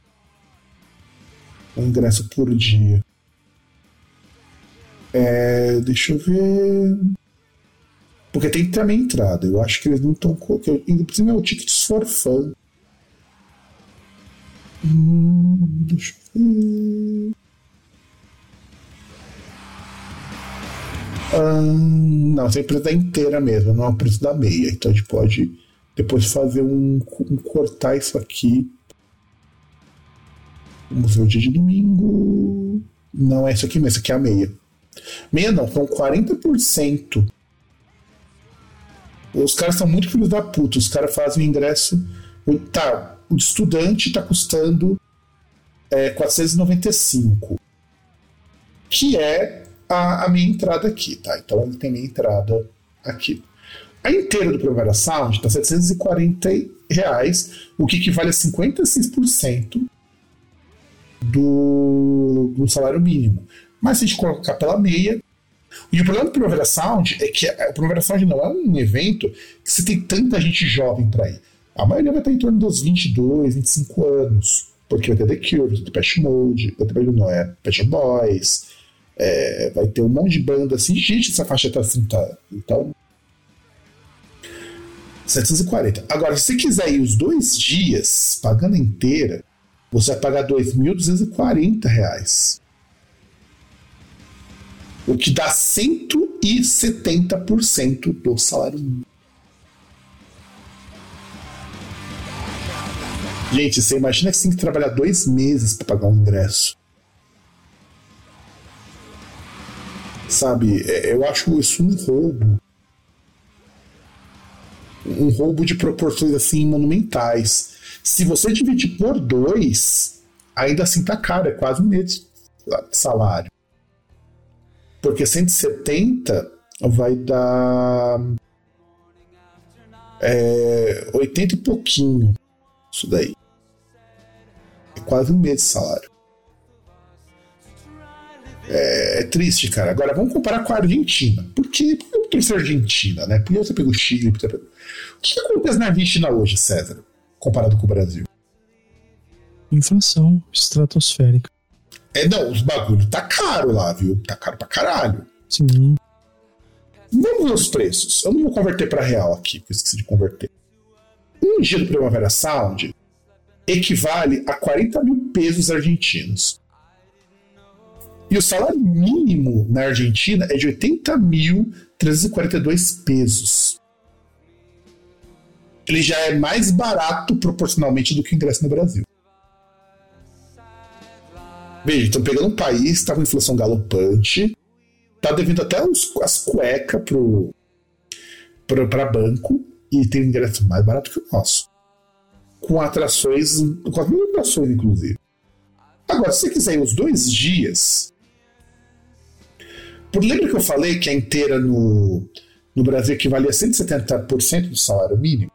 Um ingresso por dia. É, deixa eu ver. Porque tem que ter a minha entrada. Eu acho que eles não estão. Ainda por cima é o ticket for fun. Hum, deixa eu ver. Não, essa empresa é inteira mesmo, não é da meia. Então a gente pode depois fazer um, um cortar isso aqui. Vamos ver o dia de domingo. Não é isso aqui mesmo, isso aqui é a meia. Meia não, são 40%. Os caras são muito filhos da puta. Os caras fazem o ingresso. Tá, o estudante tá custando é, 495. Que é a, a, minha entrada aqui, tá? Então ele tem minha entrada aqui. A inteira do Primavera Sound está 740 reais, o que equivale a 56% do, do salário mínimo. Mas se a gente colocar pela meia. E o problema do Primavera Sound é que o Primavera Sound não é um evento que você tem tanta gente jovem para ir. A maioria vai estar em torno dos 22, 25 anos. Porque vai ter The Cure, vai ter Depeche Mode, vai ter não Pet Boys, é, vai ter um monte de banda assim, gente dessa faixa tá assim, tá. Então. 740. Agora, se você quiser ir os dois dias, pagando inteira, você vai pagar 2.240 reais. O que dá 170% do salário mínimo. Gente, você imagina que você tem que trabalhar dois meses para pagar um ingresso. Sabe, é, eu acho isso um roubo. Um roubo de proporções assim monumentais. Se você dividir por dois, ainda assim tá caro, é quase um mês de salário. Porque 170 vai dar é, 80 e pouquinho. Isso daí. É quase um mês de salário. É, é, triste, cara. Agora vamos comparar com a Argentina. Por que, por que eu trouxe a Argentina, né? Por que você pegou o Chile? O que acontece na Argentina hoje, César, comparado com o Brasil? Inflação estratosférica. É, não, os bagulho tá caro lá, viu? Tá caro pra caralho. Sim. Vamos ver os preços. Eu não vou converter para real aqui, porque eu esqueci de converter. Um dia do Primavera Sound equivale a 40 mil pesos argentinos. E o salário mínimo na Argentina é de 80.342 pesos. Ele já é mais barato proporcionalmente do que o ingresso no Brasil. Veja, estão pegando um país, está com inflação galopante, tá devendo até as cuecas para banco e tem um ingresso mais barato que o nosso. Com atrações, com as mesmas atrações, inclusive. Agora, se você quiser ir os dois dias. Por lembra que eu falei que a inteira no, no Brasil equivalia a 170% do salário mínimo?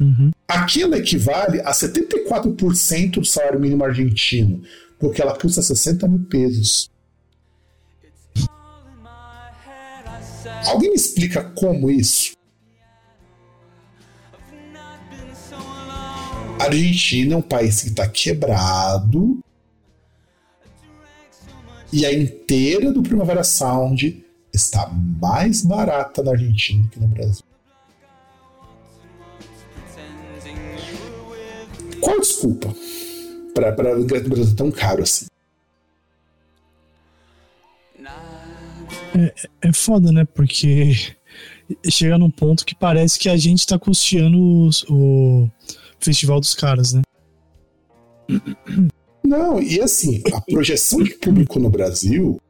Uhum. Aquilo equivale a 74% do salário mínimo argentino, porque ela custa 60 mil pesos. Alguém me explica como isso? A Argentina é um país que está quebrado e a inteira do Primavera Sound está mais barata na Argentina que no Brasil. Qual a desculpa para o Brasil tão caro assim? É, é foda, né? Porque chega num ponto que parece que a gente tá custeando os, o festival dos caras, né? Não, e assim, a projeção de público no Brasil,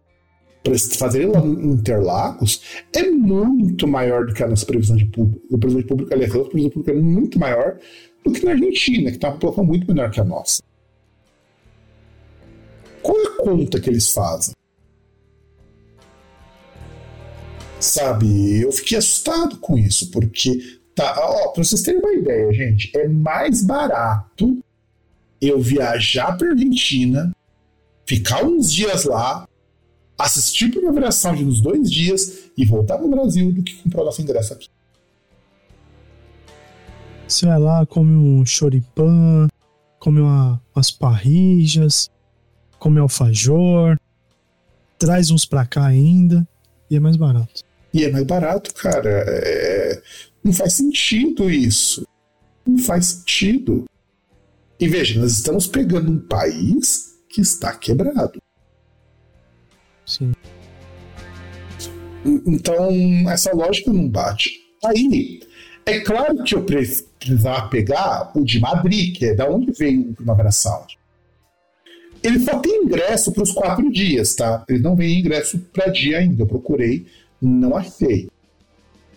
para fazer lá em Interlagos, é muito maior do que a nossa previsão de público. A previsão de público, aliás, a previsão de público é muito maior do que na Argentina, que tem uma população muito menor que a nossa. Qual é a conta que eles fazem? Sabe, eu fiquei assustado com isso, porque, tá, ó, pra vocês terem uma ideia, gente, é mais barato eu viajar pra Argentina, ficar uns dias lá, assistir Primavera Sound nos dois dias e voltar pro Brasil do que comprar o nosso ingresso aqui. Você vai lá, come um choripan, come uma, umas parrijas, come alfajor, traz uns pra cá ainda e é mais barato. E é mais barato, cara. É... Não faz sentido isso. Não faz sentido. E veja, nós estamos pegando um país que está quebrado. Sim. Então, essa lógica não bate. Aí, é claro que eu precisava pegar o de Madrid, que é da onde veio o Primavera Sound. Ele só tem ingresso para os quatro dias, tá? Ele não vem ingresso para dia ainda. Eu procurei, não achei.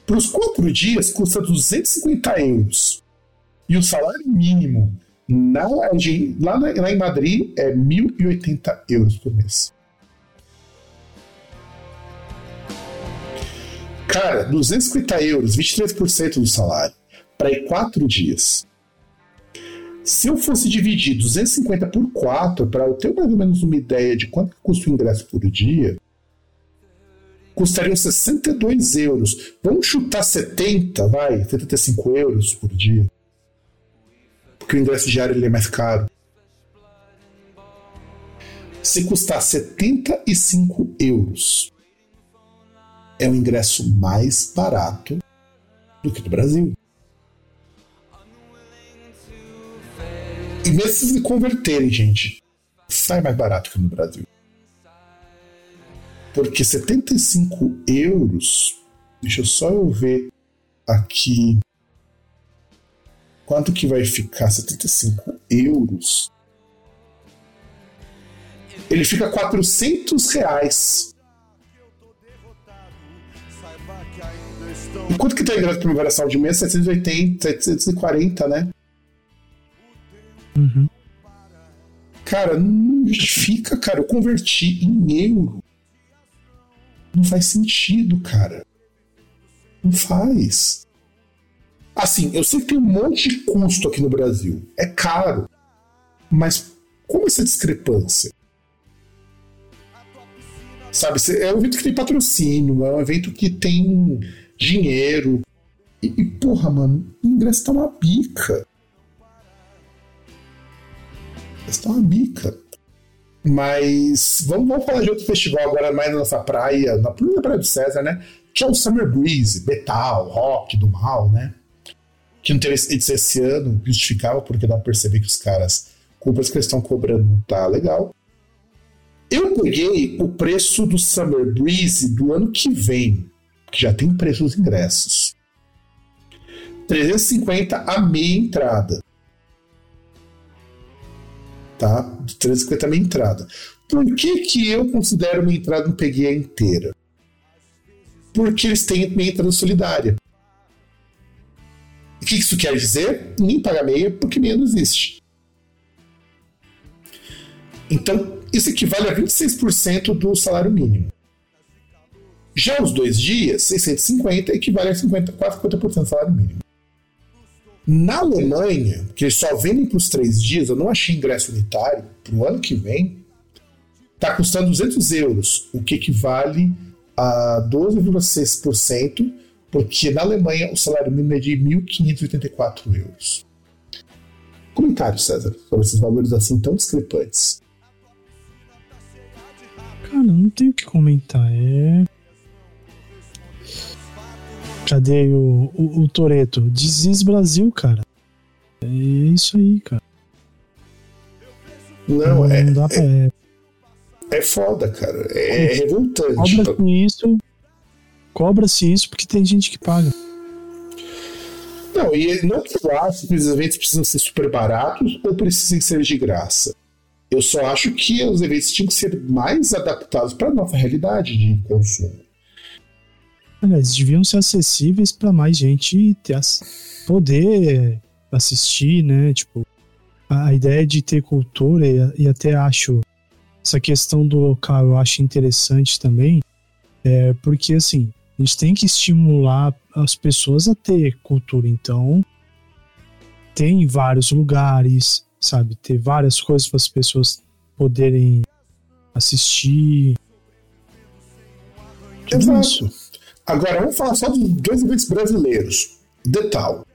Para os quatro dias custa 250 euros. E o salário mínimo na, lá, lá em Madrid é 1.080 euros por mês. Cara, 250 euros, 23% do salário, para ir quatro dias. Se eu fosse dividir 250 por 4, para eu ter mais ou menos uma ideia de quanto custa o ingresso por dia, custariam 62 euros. Vamos chutar 70, vai, 75 euros por dia. Porque o ingresso diário ele é mais caro. Se custar 75 euros, é o ingresso mais barato do que no Brasil. E mesmo se converterem, gente, sai mais barato que no Brasil. Porque 75 euros. Deixa eu só eu ver aqui. Quanto que vai ficar 75 euros? Ele fica 400 reais. E quanto que tem ingresso para uma de mês? 780, 740, né? Uhum. Cara, não justifica, cara. Eu converti em euro. Não faz sentido, cara. Não faz. Assim, eu sei que tem um monte de custo aqui no Brasil. É caro. Mas como essa discrepância? Sabe, é um evento que tem patrocínio, é um evento que tem dinheiro. E, e porra, mano, o ingresso tá uma bica. Está uma bica. Mas vamos, vamos falar de outro festival agora mais na nossa praia, na praia do César, né? Que é o Summer Breeze, metal, rock do mal, né? Que não teve edição esse ano, justificava porque dá pra perceber que os caras, com o preço que eles estão cobrando, não tá legal. Eu peguei o preço do Summer Breeze do ano que vem, que já tem preço dos ingressos. 350 a meia entrada. Tá? 350 a meia entrada. Por que, que eu considero uma entrada não peguei a inteira? Porque eles têm meia entrada solidária. O que isso quer dizer? Nem paga meia porque meia não existe. Então, isso equivale a 26% do salário mínimo. Já os dois dias, 650, equivale a 50, quase 50% do salário mínimo. Na Alemanha, que eles só vendem para os três dias, eu não achei ingresso unitário, para o ano que vem, está custando 200 euros, o que equivale a 12,6%, porque na Alemanha o salário mínimo é de 1.584 euros. Comentário, César, sobre esses valores assim tão discrepantes. Cara, não tenho o que comentar. É. Cadê o, o, o Toreto? Diz Brasil, cara. É isso aí, cara. Não, não é. Não pra, é, é foda, cara. É, é revoltante. Cobra-se isso. Cobra-se isso porque tem gente que paga. Não, e não que eu acho que os eventos precisam ser super baratos ou precisem ser de graça. Eu só acho que os eventos tinham que ser mais adaptados para a nossa realidade de consumo. Eles deviam ser acessíveis para mais gente ter, poder assistir, né? Tipo, a ideia de ter cultura e, e até acho essa questão do local eu acho interessante também, é porque assim a gente tem que estimular as pessoas a ter cultura. Então, tem vários lugares, sabe? Ter várias coisas para as pessoas poderem assistir. Exato. Agora vamos falar só dos dois eventos brasileiros. Detal.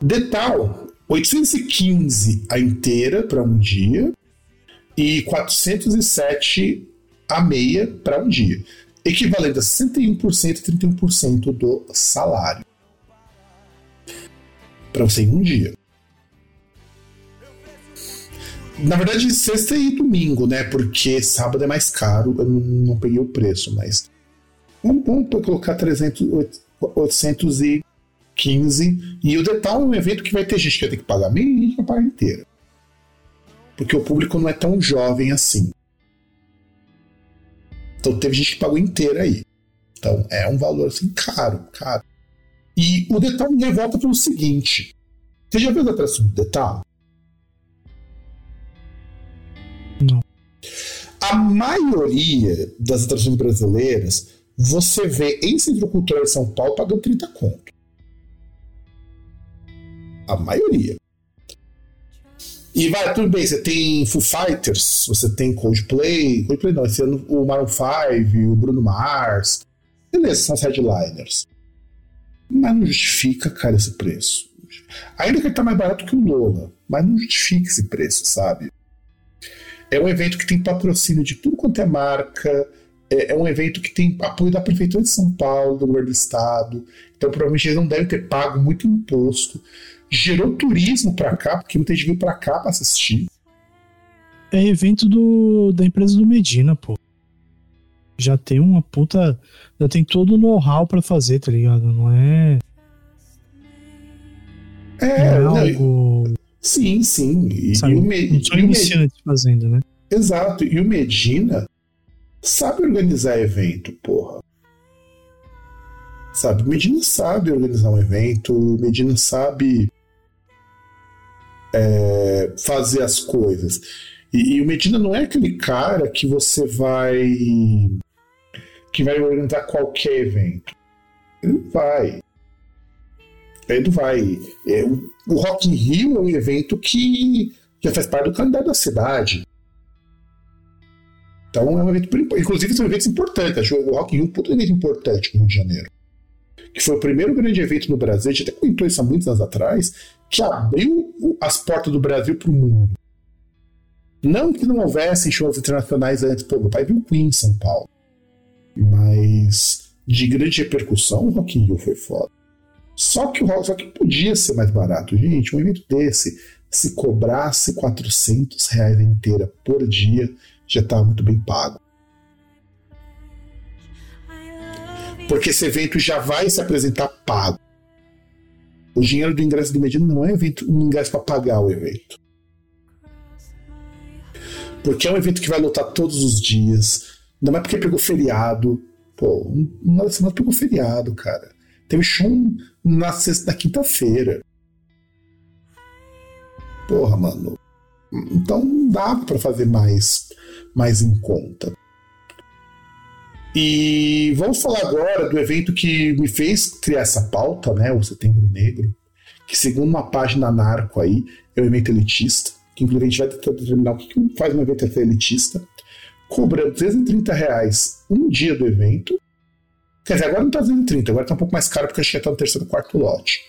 Detal, 815 a inteira para um dia e 407 a meia para um dia, equivalente a 61% e 31% do salário. Para você em um dia na verdade, sexta e domingo, né? Porque sábado é mais caro, eu não, peguei o preço, mas. Vamos, vamos colocar 300, 815. E o Detal é um evento que vai ter gente que vai ter que pagar meia e gente vai pagar inteira. Porque o público não é tão jovem assim. Então teve gente que pagou inteira aí. Então é um valor assim caro, caro. E o Detal me revolta pelo seguinte: você já viu as atrações do Detal? Não. A maioria das atrações brasileiras você vê em Centro Cultural de São Paulo pagando 30 conto. A maioria. E vai, tudo bem, você tem Foo Fighters, você tem Coldplay, Coldplay não, esse ano o Maroon 5, o Bruno Mars. Beleza, são os headliners. Mas não justifica, cara, esse preço. Ainda que ele tá mais barato que o Lola, mas não justifica esse preço, sabe? É um evento que tem patrocínio de tudo quanto é marca. É, é um evento que tem apoio da Prefeitura de São Paulo, do governo do Estado. Então, provavelmente eles não devem ter pago muito imposto. Gerou turismo para cá, porque muita gente veio para cá para assistir. É evento do, da empresa do Medina, pô. Já tem uma puta. Já tem todo o know-how pra fazer, tá ligado? Não é. É, não é algo. Sim, sim. E, Sabe, e o, Me, não sou iniciante Med... fazendo, né? Exato. E o Medina sabe organizar evento, porra. Sabe, Medina sabe organizar um evento, Medina sabe é, fazer as coisas. E, e, o Medina não é aquele cara que você vai que vai organizar qualquer evento. Ele não vai. Ele vai. É, o, o Rock in Rio é um evento que já faz parte do calendário da cidade. Então é um evento. Inclusive, são eventos importantes. O Rock in Rio é um evento importante no Rio de Janeiro. Que foi o primeiro grande evento no Brasil, a gente até comentou isso há muitos anos atrás, que abriu as portas do Brasil para o mundo. Não que não houvessem shows internacionais antes, pô, meu pai viu Queen em São Paulo. Mas de grande repercussão, o Rock in Rio foi foda. Só que o Rock, só que podia ser mais barato. Gente, um evento desse, se cobrasse 400 reais inteira por dia, já estava muito bem pago. Porque esse evento já vai se apresentar pago. O dinheiro do ingresso do Medina não é evento, um ingresso para pagar o evento. Porque é um evento que vai lotar todos os dias. Não é porque pegou feriado. Pô, uma semana pegou feriado, cara. Teve show na sexta, na quinta-feira. Porra, mano. Então dá para fazer mais, mais em conta. E vamos falar agora do evento que me fez criar essa pauta, né? O Setembro Negro, que segundo uma página narco aí, é um evento elitista, que inclusive a gente vai tentar determinar o que faz um evento elitista, cobrando 230 reais um dia do evento. Quer dizer, agora não tá 230, agora tá um pouco mais caro porque acho que já tá no terceiro quarto lote.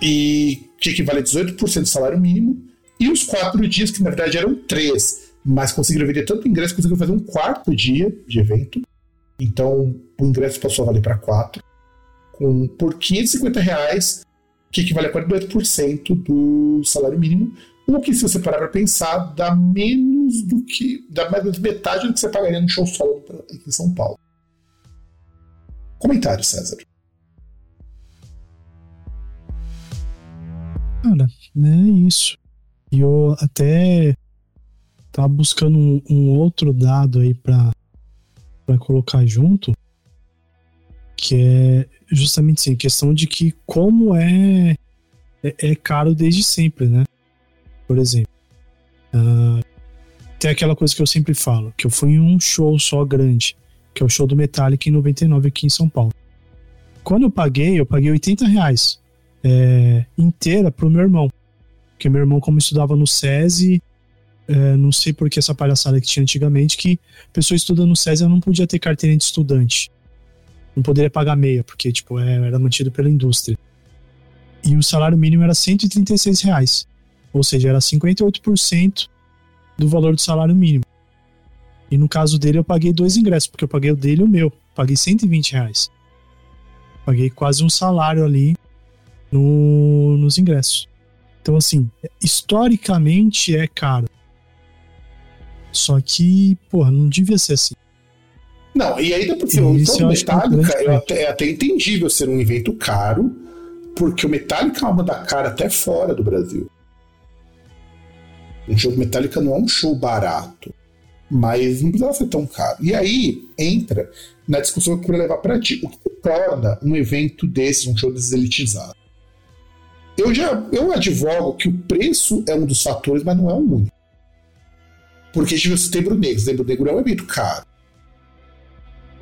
E que equivale a 18% do salário mínimo, e os quatro dias, que na verdade eram três, mas conseguiram vender tanto ingresso que conseguiram fazer um quarto dia de evento. Então o ingresso passou a valer para quatro. Com, por 550 reais, que equivale a 48% do salário mínimo. O que, se você parar para pensar, dá menos do que. dá mais de metade do que você pagaria no show solo aqui em São Paulo. Comentário, César. Cara, é isso. E eu até tava buscando um, um outro dado aí para para colocar junto, que é justamente assim, questão de que como é, é, é caro desde sempre, né? Por exemplo, uh, tem aquela coisa que eu sempre falo, que eu fui em um show só grande, que é o show do Metallica em 99 aqui em São Paulo. Quando eu paguei, eu paguei 80 reais é, inteira pro meu irmão. Porque meu irmão, como estudava no SESI, é, não sei por que essa palhaçada que tinha antigamente, que pessoa estudando no SESI não podia ter carteira de estudante. Não poderia pagar meia, porque tipo, é, era mantido pela indústria. E o salário mínimo era 136 reais. Ou seja, era 58% do valor do salário mínimo. E no caso dele, eu paguei dois ingressos, porque eu paguei o dele e o meu. Paguei 120 reais. Paguei quase um salário ali no, nos ingressos. Então, assim, historicamente é caro. Só que, porra, não devia ser assim. Não, e depois, então, o Metallica é até, é até entendível ser um evento caro, porque o Metallica é uma da cara até fora do Brasil. O show Metallica não é um show barato, mas não precisava ser tão caro. E aí entra na discussão que eu queria levar para ti. O que torna um evento desse, um show deselitizado? Eu já eu advogo que o preço é um dos fatores, mas não é o único. Porque a gente viu Setembro Negro. Setembro Negro é um evento caro.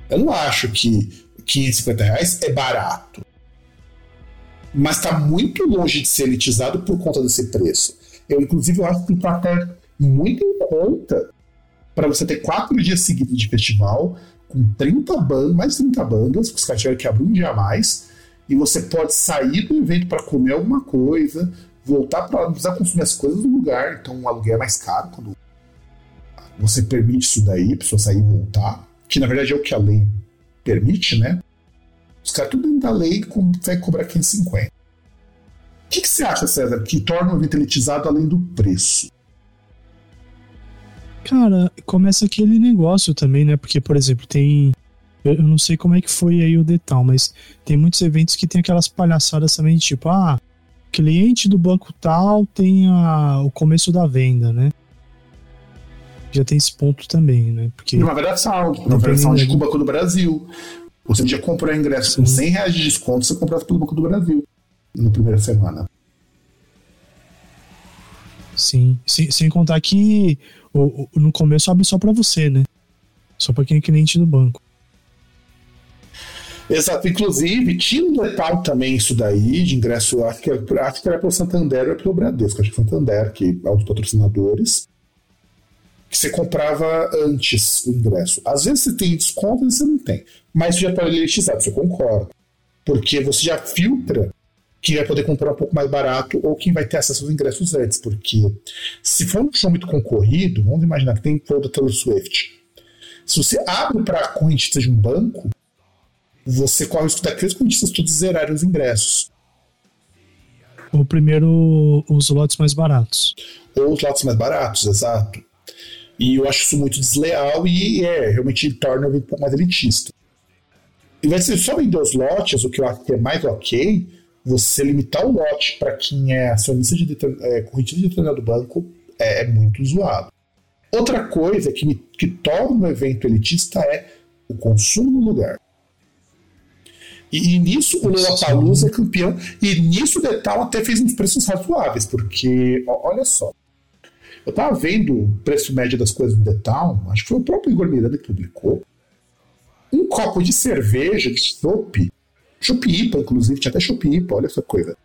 Eu não acho que 550 reais é barato. Mas está muito longe de ser elitizado por conta desse preço. Eu, inclusive, eu acho que está até muito em conta para você ter quatro dias seguidos de festival, com 30 bandas, mais de 30 bandas, que os caras tiveram que abrir um dia a mais, e você pode sair do evento para comer alguma coisa, voltar para precisar consumir as coisas do lugar, então o aluguel é mais caro quando você permite isso daí, a pessoa sair e voltar, que na verdade é o que a lei permite, né? Os caras tudo dentro da lei conseguem cobrar 550. O que, que você acha, César, que torna o evento elitizado além do preço? Cara, começa aquele negócio também, né? Porque, por exemplo, tem eu, não sei como é que foi aí o detalhe, mas tem muitos eventos que tem aquelas palhaçadas também, tipo, ah, cliente do banco tal tem a, o começo da venda, né? Já tem esse ponto também, né? Porque uma variação, uma variação de Banco do Brasil. Você podia comprar ingresso Sim. com 100 reais de desconto, você comprasse pelo Banco do Brasil na primeira semana. Sim, sem, sem contar que o, o, no começo abre só para você, né? Só para quem é cliente do banco. Exato, inclusive tinha um letal também isso daí, de ingresso, acho que, acho que era pelo Santander ou pelo Bradesco, acho que Santander, que é um dos patrocinadores, que você comprava antes o ingresso. Às vezes você tem desconto, às vezes você não tem, mas já está elitizado, você concorda. Porque você já filtra quem vai poder comprar um pouco mais barato ou quem vai ter acesso aos ingressos antes, porque se for um show muito concorrido, vamos imaginar que tem show da Taylor Swift. Se você abre para correntistas de um banco, você corre o risco daqueles correntistas todos zerarem os ingressos. Ou primeiro os lotes mais baratos. Ou os lotes mais baratos, exato. E eu acho isso muito desleal e é, realmente torna o um pouco mais elitista. Em vez de só vender os lotes, o que eu acho que é mais ok, você limitar o lote para quem é acionista de é, correntista de determinado banco é, é, muito zoado. Outra coisa que, me, que torna o evento elitista é o consumo no lugar. E, nisso o Lollapalooza é campeão. E nisso o Detal até fez uns preços razoáveis, porque, olha só. Eu tava vendo o preço médio das coisas no Detal, acho que foi o próprio Igor Miranda que publicou. Um copo de cerveja, de chopp, chopp IPA, inclusive, tinha até chopp IPA, olha essa coisa.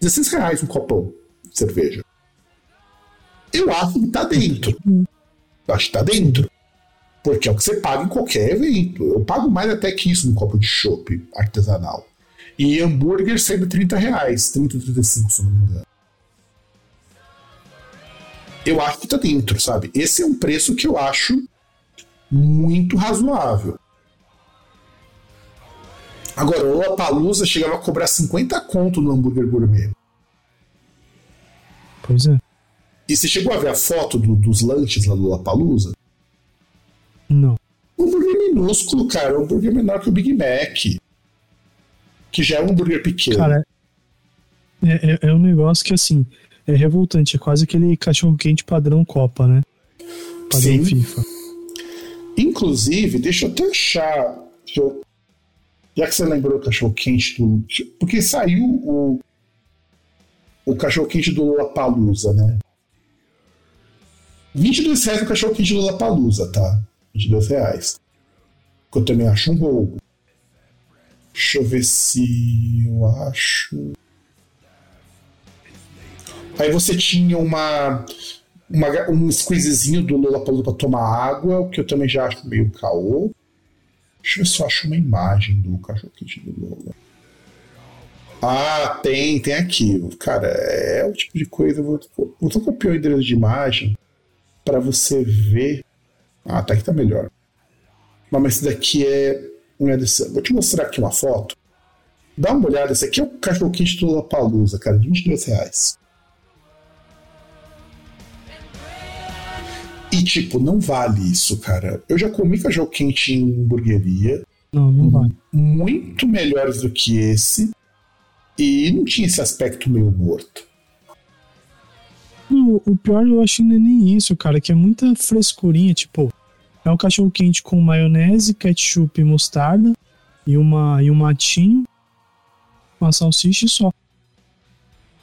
16 reais um copão de cerveja. Eu acho que tá dentro. Eu acho que tá dentro. Porque é o que você paga em qualquer evento. Eu pago mais até que isso num copo de chopp artesanal. E hambúrguer sendo 30 reais, 30, 35, se não me engano. Eu acho que tá dentro, sabe? Esse é um preço que eu acho muito razoável. Agora, o Lollapalooza chegava a cobrar 50 conto no hambúrguer gourmet. Pois é. E você chegou a ver a foto do, dos lanches lá do Lollapalooza? Não. Um hambúrguer minúsculo, cara. Um hambúrguer menor que o Big Mac. Que já é um hambúrguer pequeno. Cara, é, é, é um negócio que, assim, é revoltante. É quase aquele cachorro-quente padrão Copa, né? Padrão Sim. FIFA. Inclusive, deixa eu até achar. Eu... Já que você lembrou do cachorro-quente do. Porque saiu o. O cachorro-quente do Lollapalooza, né? 22 reais o cachorro-quente do Lollapalooza, tá? 22 reais. Que eu também acho um roubo. Deixa eu ver se eu acho. Aí você tinha uma, uma um squeezezinho do Lollapalooza pra tomar água, o que eu também já acho meio caô. Deixa eu ver se eu acho uma imagem do cachorro quente do Lola. Ah, tem, tem aqui. Cara, é o tipo de coisa. Vou, vou só copiar o endereço de imagem para você ver ah, tá aqui tá melhor. Mas esse daqui é uma edição. Vou te mostrar aqui uma foto. Dá uma olhada, esse aqui é o cachorro quente do Lollapalooza, cara, de 22 reais. E, tipo, não vale isso, cara. Eu já comi cachorro quente em hamburgueria. Não, não vale. Muito melhores do que esse. E não tinha esse aspecto meio morto. Não, o pior eu acho que não é nem isso, cara, que é muita frescurinha, tipo, é um cachorro quente com maionese, ketchup e mostarda e, uma, e um matinho, uma salsicha e só.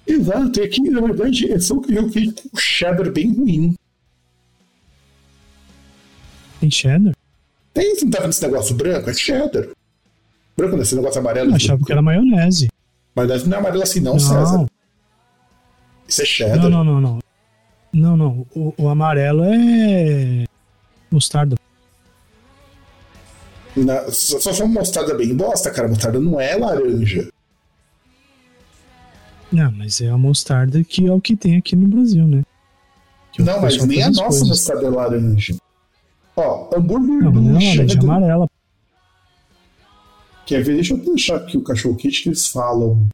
Exato, é que na verdade é só um cachorro quente com cheddar bem ruim. Tem cheddar? Tem, não tá vendo esse negócio branco? É cheddar. Branco nesse negócio amarelo. Eu achava que era maionese. Maionese não é amarelo assim, não, não. César. Isso é cheddar. Não, não, não, não. Não, não. O, o amarelo é Mostarda. Na, só, só foi mostarda bem bosta, cara. Mostarda não é laranja. Não, mas é a mostarda que é o que tem aqui no Brasil, né? Que não, mas nem a nossa coisas. mostarda é laranja. Ó, hambúrguer não, não é laranja, é amarela. Quer ver? Deixa eu deixar aqui o cachorro quente que eles falam.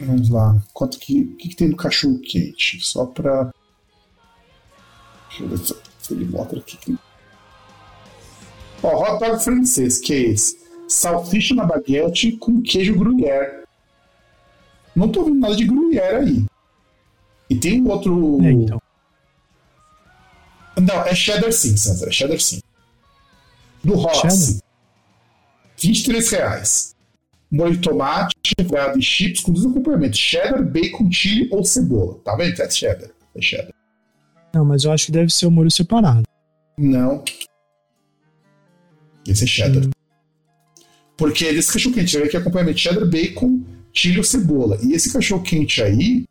Vamos lá. Quanto que, que, que tem no cachorro quente? Só pra. Deixa eu ver se ele mostra aqui. Ó, hot dog francês, que é esse? Salsicha na baguete com queijo gruyère. Não tô vendo nada de gruyère aí. E tem um outro. É, então. Não, é cheddar sim, Sandra. É cheddar sim. Do Roxy. 23 reais. Molho de tomate, cheddar e chips com dois acompanhamentos. Cheddar, bacon, chili ou cebola. Tá vendo? É cheddar. É cheddar. Não, mas eu acho que deve ser o molho separado. Não. Esse é cheddar. Hum. Porque esse cachorro quente que acompanhamento cheddar, bacon, chile ou cebola. E esse cachorro quente aí,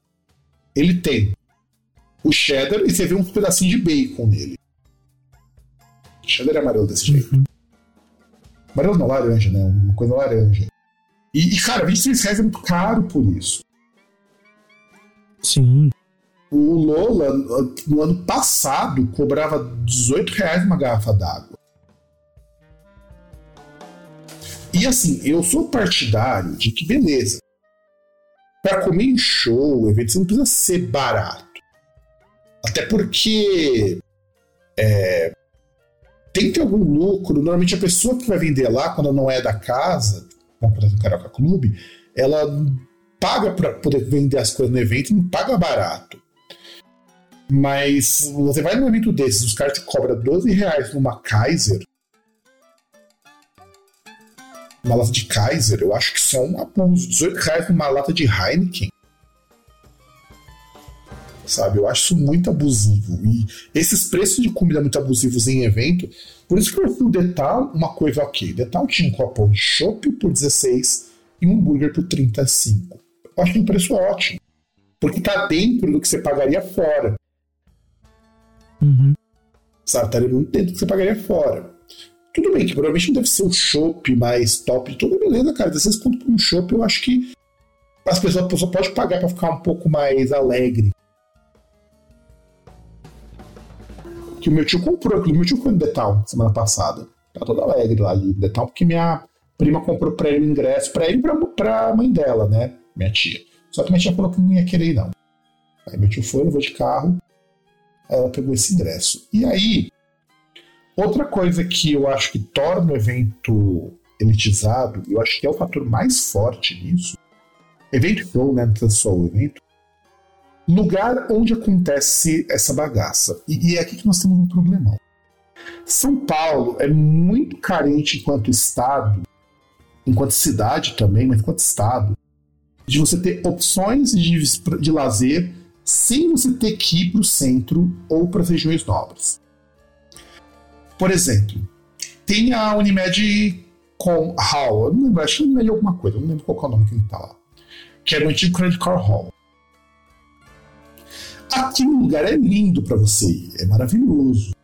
ele tem o cheddar e você vê um pedacinho de bacon nele. O cheddar é amarelo desse jeito. Uhum. Amarelo não, laranja, né? Uma coisa laranja. E, e cara, 23 reais é muito caro por isso. Sim. O Lola, no ano passado, cobrava 18 reais uma garrafa d'água. E assim, eu sou partidário de que, beleza, para comer em show, evento, você não precisa ser barato. Até porque é, tem que ter algum lucro. Normalmente a pessoa que vai vender lá, quando não é da casa, como por exemplo o Clube, ela paga para poder vender as coisas no evento não paga barato. Mas você vai num evento desses, os caras te cobram 12 reais numa Kaiser. Uma lata de Kaiser, eu acho que são uns 18 reais numa lata de Heineken. Sabe, eu acho isso muito abusivo. E esses preços de comida muito abusivos em evento, por isso que eu fui Detal uma coisa ok. Detal tinha um copão de chopp por 16 e um hambúrguer por 35. Eu acho um preço ótimo. Porque tá dentro do que você pagaria fora. Uhum. Sabe, estaria muito dentro do que você pagaria fora. Tudo bem que provavelmente não deve ser o chopp mais top de tudo, beleza, cara. 16 conto por um chopp, eu acho que as pessoas, a pessoa pode pagar para ficar um pouco mais alegre. Que o meu tio comprou, que o meu tio foi no Detal semana passada. Tá todo alegre lá de Detal, porque minha prima comprou pra ele o ingresso, pra ele e pra, pra mãe dela, né? Minha tia. Só que minha tia falou que não ia querer ir, não. Aí meu tio foi, levou de carro, ela pegou esse ingresso. E aí, outra coisa que eu acho que torna o evento elitizado, eu acho que é o fator mais forte nisso, evento show, né, não só o evento, lugar onde acontece essa bagaça. E, e é aqui que nós temos um problemão. São Paulo é muito carente enquanto estado, enquanto cidade também, mas enquanto estado, de você ter opções de, de lazer sem você ter que ir para o centro ou para as regiões nobres. Por exemplo, tem a Unimed com Hall, eu não lembro, acho que Unimed alguma coisa, não lembro qual é o nome que ele está lá, que era o antigo Credit Card Hall. Aquele lugar é lindo para você ir, é maravilhoso,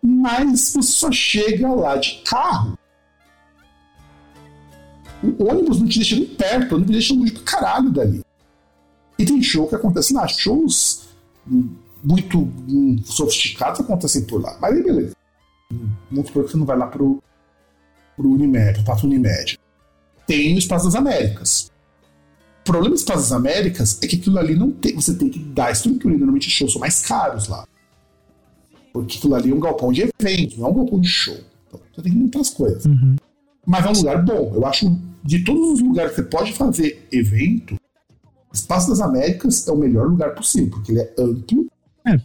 mas você só chega lá de carro. O ônibus não te deixa nem perto, o ônibus deixa longe pra caralho dali. E tem show que acontece lá, shows muito hum, sofisticados acontecem por lá. Mas aí, beleza. Vamos supor que você não vai lá pro, pro Unimed, pro Pato Unimed. Tem o Espaço das Américas. O problema do Espaço das Américas é que aquilo ali não tem. Você tem que dar estrutura. Normalmente shows são mais caros lá. Porque aquilo ali é um galpão de eventos, não é um galpão de show. Então, você tem que montar as coisas. Uhum. Mas é um lugar bom. Eu acho de todos os lugares que você pode fazer evento, Espaço das Américas é o melhor lugar possível, porque ele é amplo. É.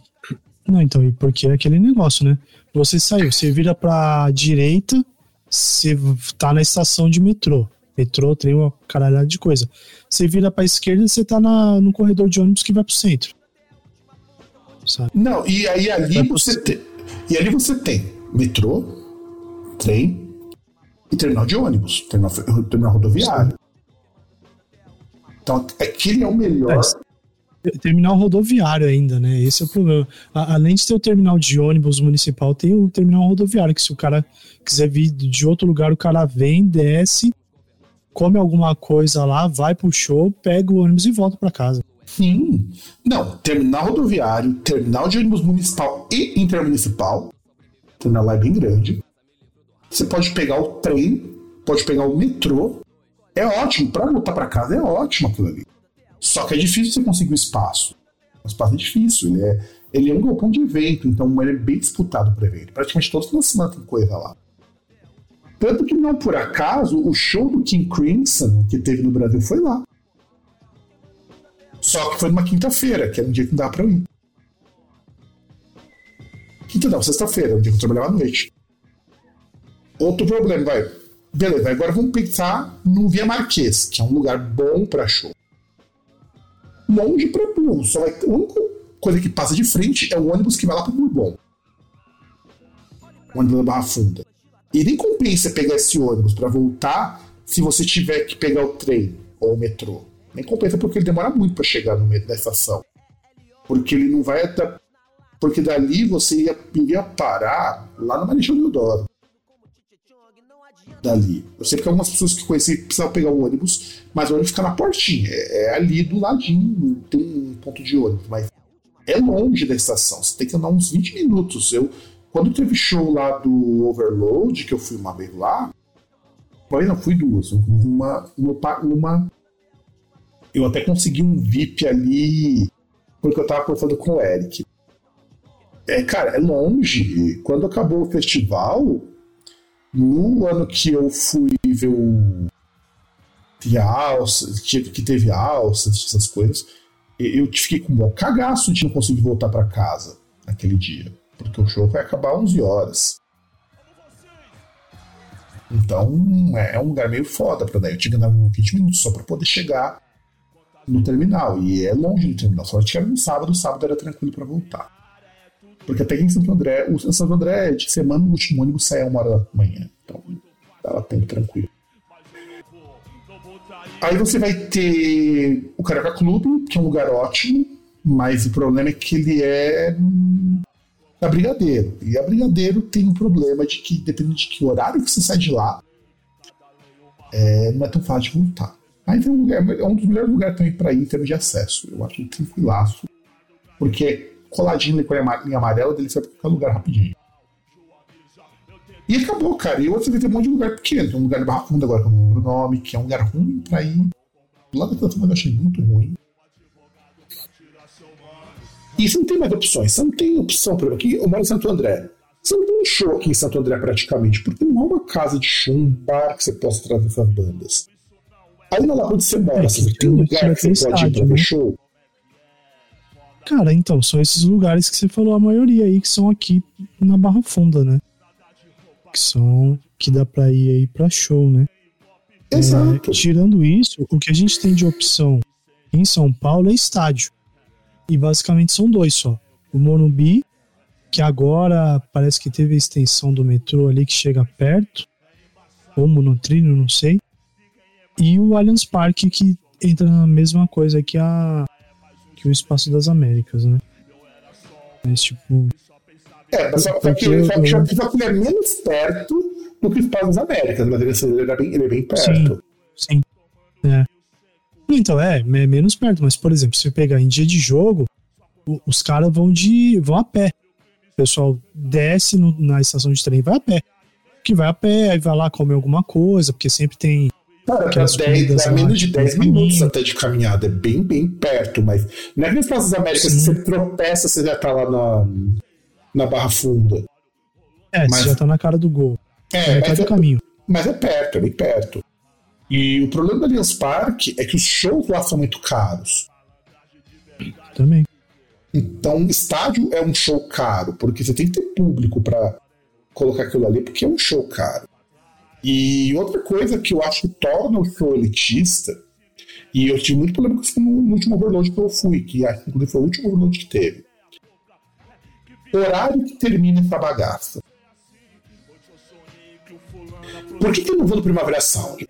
Não, então, e porque é aquele negócio, né? Você saiu, você vira pra direita, você tá na estação de metrô. Metrô, tem uma caralhada de coisa. Você vira pra esquerda, você tá na, no corredor de ônibus que vai pro centro. Sabe? Não, e aí ali você tem. E ali você tem metrô, trem e terminal de ônibus, terminal, terminal rodoviário. Então, aquele é o melhor. É, terminal rodoviário ainda, né? Esse é o problema. A, além de ter o terminal de ônibus municipal, tem o terminal rodoviário, que se o cara quiser vir de outro lugar, o cara vem, desce, come alguma coisa lá, vai pro show, pega o ônibus e volta para casa. Sim. Não, terminal rodoviário, terminal de ônibus municipal e intermunicipal. Terminal lá é bem grande. Você pode pegar o trem, pode pegar o metrô. É ótimo, para voltar para casa é ótimo aquilo ali. Só que é difícil você conseguir o espaço. O espaço é difícil, ele é, ele é um galpão de evento, então ele é bem disputado para evento. Praticamente todos os semana tem coisa lá. Tanto que não por acaso o show do King Crimson que teve no Brasil foi lá. Só que foi numa quinta-feira, que era um dia que não dava pra ir. Quinta não, sexta-feira, um dia que eu trabalhava à noite. Outro problema, vai. Beleza, agora vamos pensar no Via Marquês, que é um lugar bom para show. Longe para Bourbon, só vai, a única coisa que passa de frente é o ônibus que vai lá para Bourbon. O ônibus da Barra Funda. E nem compensa pegar esse ônibus para voltar se você tiver que pegar o trem ou o metrô. Nem compensa porque ele demora muito para chegar no meio da estação. Porque ele não vai até. Porque dali você ia, ia parar lá no Marechal Deodoro. Dali. Eu sei que algumas pessoas que conheci precisavam pegar o ônibus, mas o ônibus fica na portinha. É, é ali do ladinho, tem um ponto de ônibus, mas é longe da estação. Você tem que andar uns 20 minutos. Eu, quando teve show lá do Overload, que eu fui uma vez lá, mas não fui duas, uma, uma, uma eu até consegui um VIP ali porque eu tava conversando com o Eric. É, cara, é longe. Quando acabou o festival, no ano que eu fui ver o. Que, alça, que, teve alça, essas coisas, eu fiquei com um cagaço de não conseguir voltar para casa naquele dia. Porque o show vai acabar 11 horas. Então é, é um lugar meio foda pra dar. Eu tinha que andar 20 minutos só pra poder chegar no terminal. E é longe do terminal. Só era no sábado, o sábado era tranquilo para voltar. Porque até em Santo André, o Santo André de semana o último ônibus sai uma hora da manhã. Então dava tempo tranquilo. Aí você vai ter o Carioca Clube, que é um lugar ótimo, mas o problema é que ele é a Brigadeiro. E a Brigadeiro tem um problema de que, dependendo de que horário que você sai de lá, é, não é tão fácil de voltar. Aí tem um lugar, é um dos melhores lugares também para ir em termos de acesso. Eu acho tranquilaço. Porque coladinho com a linha amarela dele, você vai pra qualquer lugar rapidinho. E acabou, cara. E outro vai ter um monte de lugar pequeno. Tem um lugar de Barra Funda agora, que eu não lembro o nome, que é um lugar ruim pra ir. Lado da Tatuma eu achei muito ruim. E você não tem mais opções. Você não tem opção, por exemplo, aqui eu moro em Santo André. Você não tem um show aqui em Santo André praticamente, porque não é uma casa de show, um bar que você possa trazer essas bandas. Aí na onde você mora, é, você tem um lugar que você pode ir pra ver né? show? Cara, então, são esses lugares que você falou, a maioria aí, que são aqui na Barra Funda, né? Que são. que dá pra ir aí pra show, né? Exato. É, tirando isso, o que a gente tem de opção em São Paulo é estádio. E basicamente são dois só. O Morumbi, que agora parece que teve a extensão do metrô ali que chega perto. Ou monotrilho, não sei e o Allianz Parque, que entra na mesma coisa que, a, que o Espaço das Américas, né? Mas, tipo. É, mas só, que, só que ele é menos perto do que o Espaço das Américas, mas ele, ele, é, bem, ele é bem perto. Sim, sim. É. Então, é, é menos perto, mas, por exemplo, se você pegar em dia de jogo, os caras vão de. vão a pé. O pessoal desce no, na estação de trem e vai a pé. Que vai a pé, aí vai lá comer alguma coisa, porque sempre tem Cara, dá, 10, dá menos de 10 minutos até de caminhada, é bem, bem perto, mas não é que nas Praças Américas, se você tropeça, você já tá lá na, na Barra Funda. É, mas, você já tá na cara do gol. É, é mas é, caminho. Mas é perto, é bem perto. E o problema do Allianz Parque é que os shows lá são muito caros. Também. Então, estádio é um show caro, porque você tem que ter público para colocar aquilo ali, porque é um show caro. E outra coisa que eu acho que torna o show elitista, e eu tive muito problema com isso no, último overload que eu fui, que inclusive foi o último overload que teve. Horário que termina essa bagaça. Por que, que eu não vou no Primavera Sound?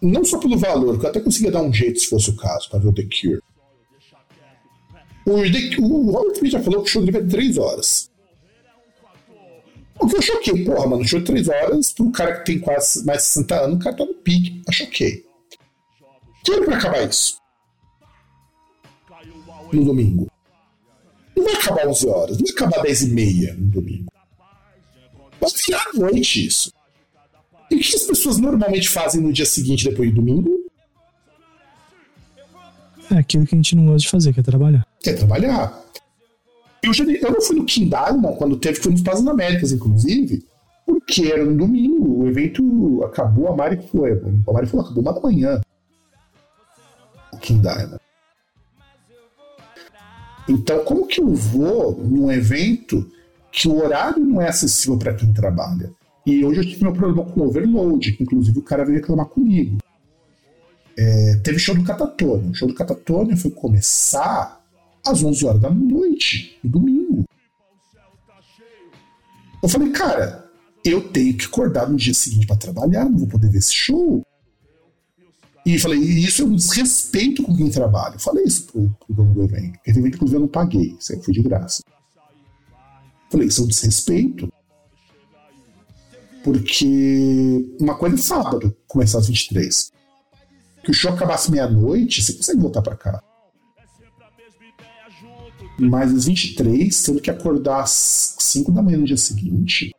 Não só pelo valor, que eu até conseguia dar um jeito se fosse o caso, para ver o The Cure. O, The, o Robert Smith já falou que o show dele é 3 horas. O que eu choquei, porra, mano, show de 3 horas para um cara que tem quase mais de 60 anos, o cara tá no pique. Eu choquei. Que hora vai acabar isso? No domingo. Não vai acabar 11 horas, não vai acabar 10 e meia no domingo. Vai virar à noite isso. E o que as pessoas normalmente fazem no dia seguinte, depois do domingo? É aquilo que a gente não gosta de fazer, que é trabalhar. Quer trabalhar. Eu, já, eu não fui no Diamond quando teve, fui nos Estados Américas, inclusive, porque era no domingo, o evento acabou, a Mari foi. A Mari falou, acabou uma da manhã. O King Diamond. Então, como que eu vou num evento que o horário não é acessível para quem trabalha? E hoje eu tive meu problema com o overload, que inclusive o cara veio reclamar comigo. É, teve show do Catatônia. O show do Catatônia foi começar às 11 horas da noite, no domingo. Eu falei, cara, eu tenho que acordar no dia seguinte para trabalhar, não vou poder ver esse show. E falei, isso é um desrespeito com quem trabalha. Eu falei isso pro, pro dono do evento. Evento, inclusive, eu não paguei, isso aí foi de graça. Eu falei, isso é um desrespeito. Porque uma coisa é sábado, começar às 23. Que o show acabasse meia-noite, você consegue voltar para cá. Mas às 23, tendo que acordar às 5 da manhã no dia seguinte,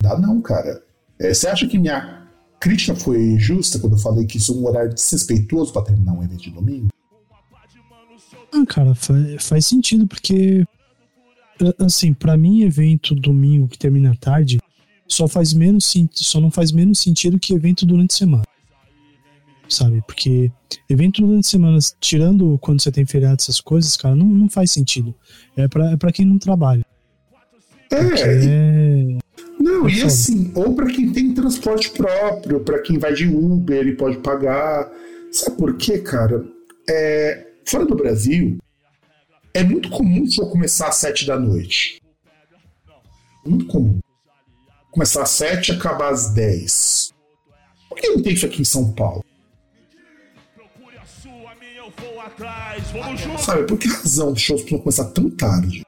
dá não, cara. É, você acha que minha crítica foi justa quando eu falei que isso é um horário desrespeitoso para terminar um evento de domingo? Ah, cara, faz, faz sentido, porque assim, para mim, evento domingo que termina tarde só faz menos só não faz menos sentido que evento durante a semana. Sabe? Porque evento durante a semana, tirando quando você tem feriado, essas coisas, cara, não, não faz sentido. É pra, é pra quem não trabalha. É. é... Não, é e assim, ou para quem tem transporte próprio, para quem vai de Uber, ele pode pagar. Sabe por quê, cara? É, fora do Brasil, é muito comum o show começar às sete da noite. Muito comum. Começar às sete e acabar às dez. Por que não tem isso aqui em São Paulo? Sabe, por que razão os shows precisam começar tão tarde?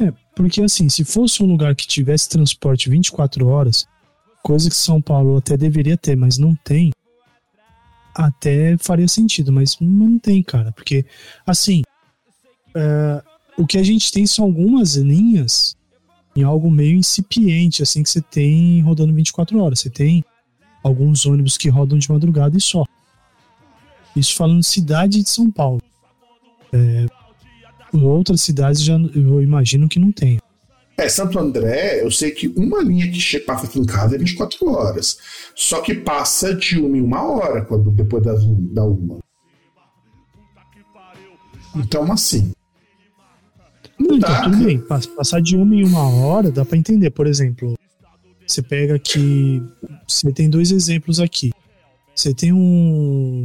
É, porque assim, se fosse um lugar que tivesse transporte 24 horas, coisa que São Paulo até deveria ter, mas não tem, até faria sentido, mas não tem, cara. Porque, assim, é, o que a gente tem são algumas linhas em algo meio incipiente, assim, que você tem rodando 24 horas. Você tem alguns ônibus que rodam de madrugada e só. Isso falando cidade de São Paulo. É, outras cidades já eu imagino que não tem. É, Santo André, eu sei que uma linha que passa aqui em casa é 24 horas. Só que passa de uma em uma hora, quando depois das, da uma. Então, assim. Não, então, dá, tudo bem. Passar de uma em uma hora dá para entender. Por exemplo, você pega aqui. Você tem dois exemplos aqui. Você tem um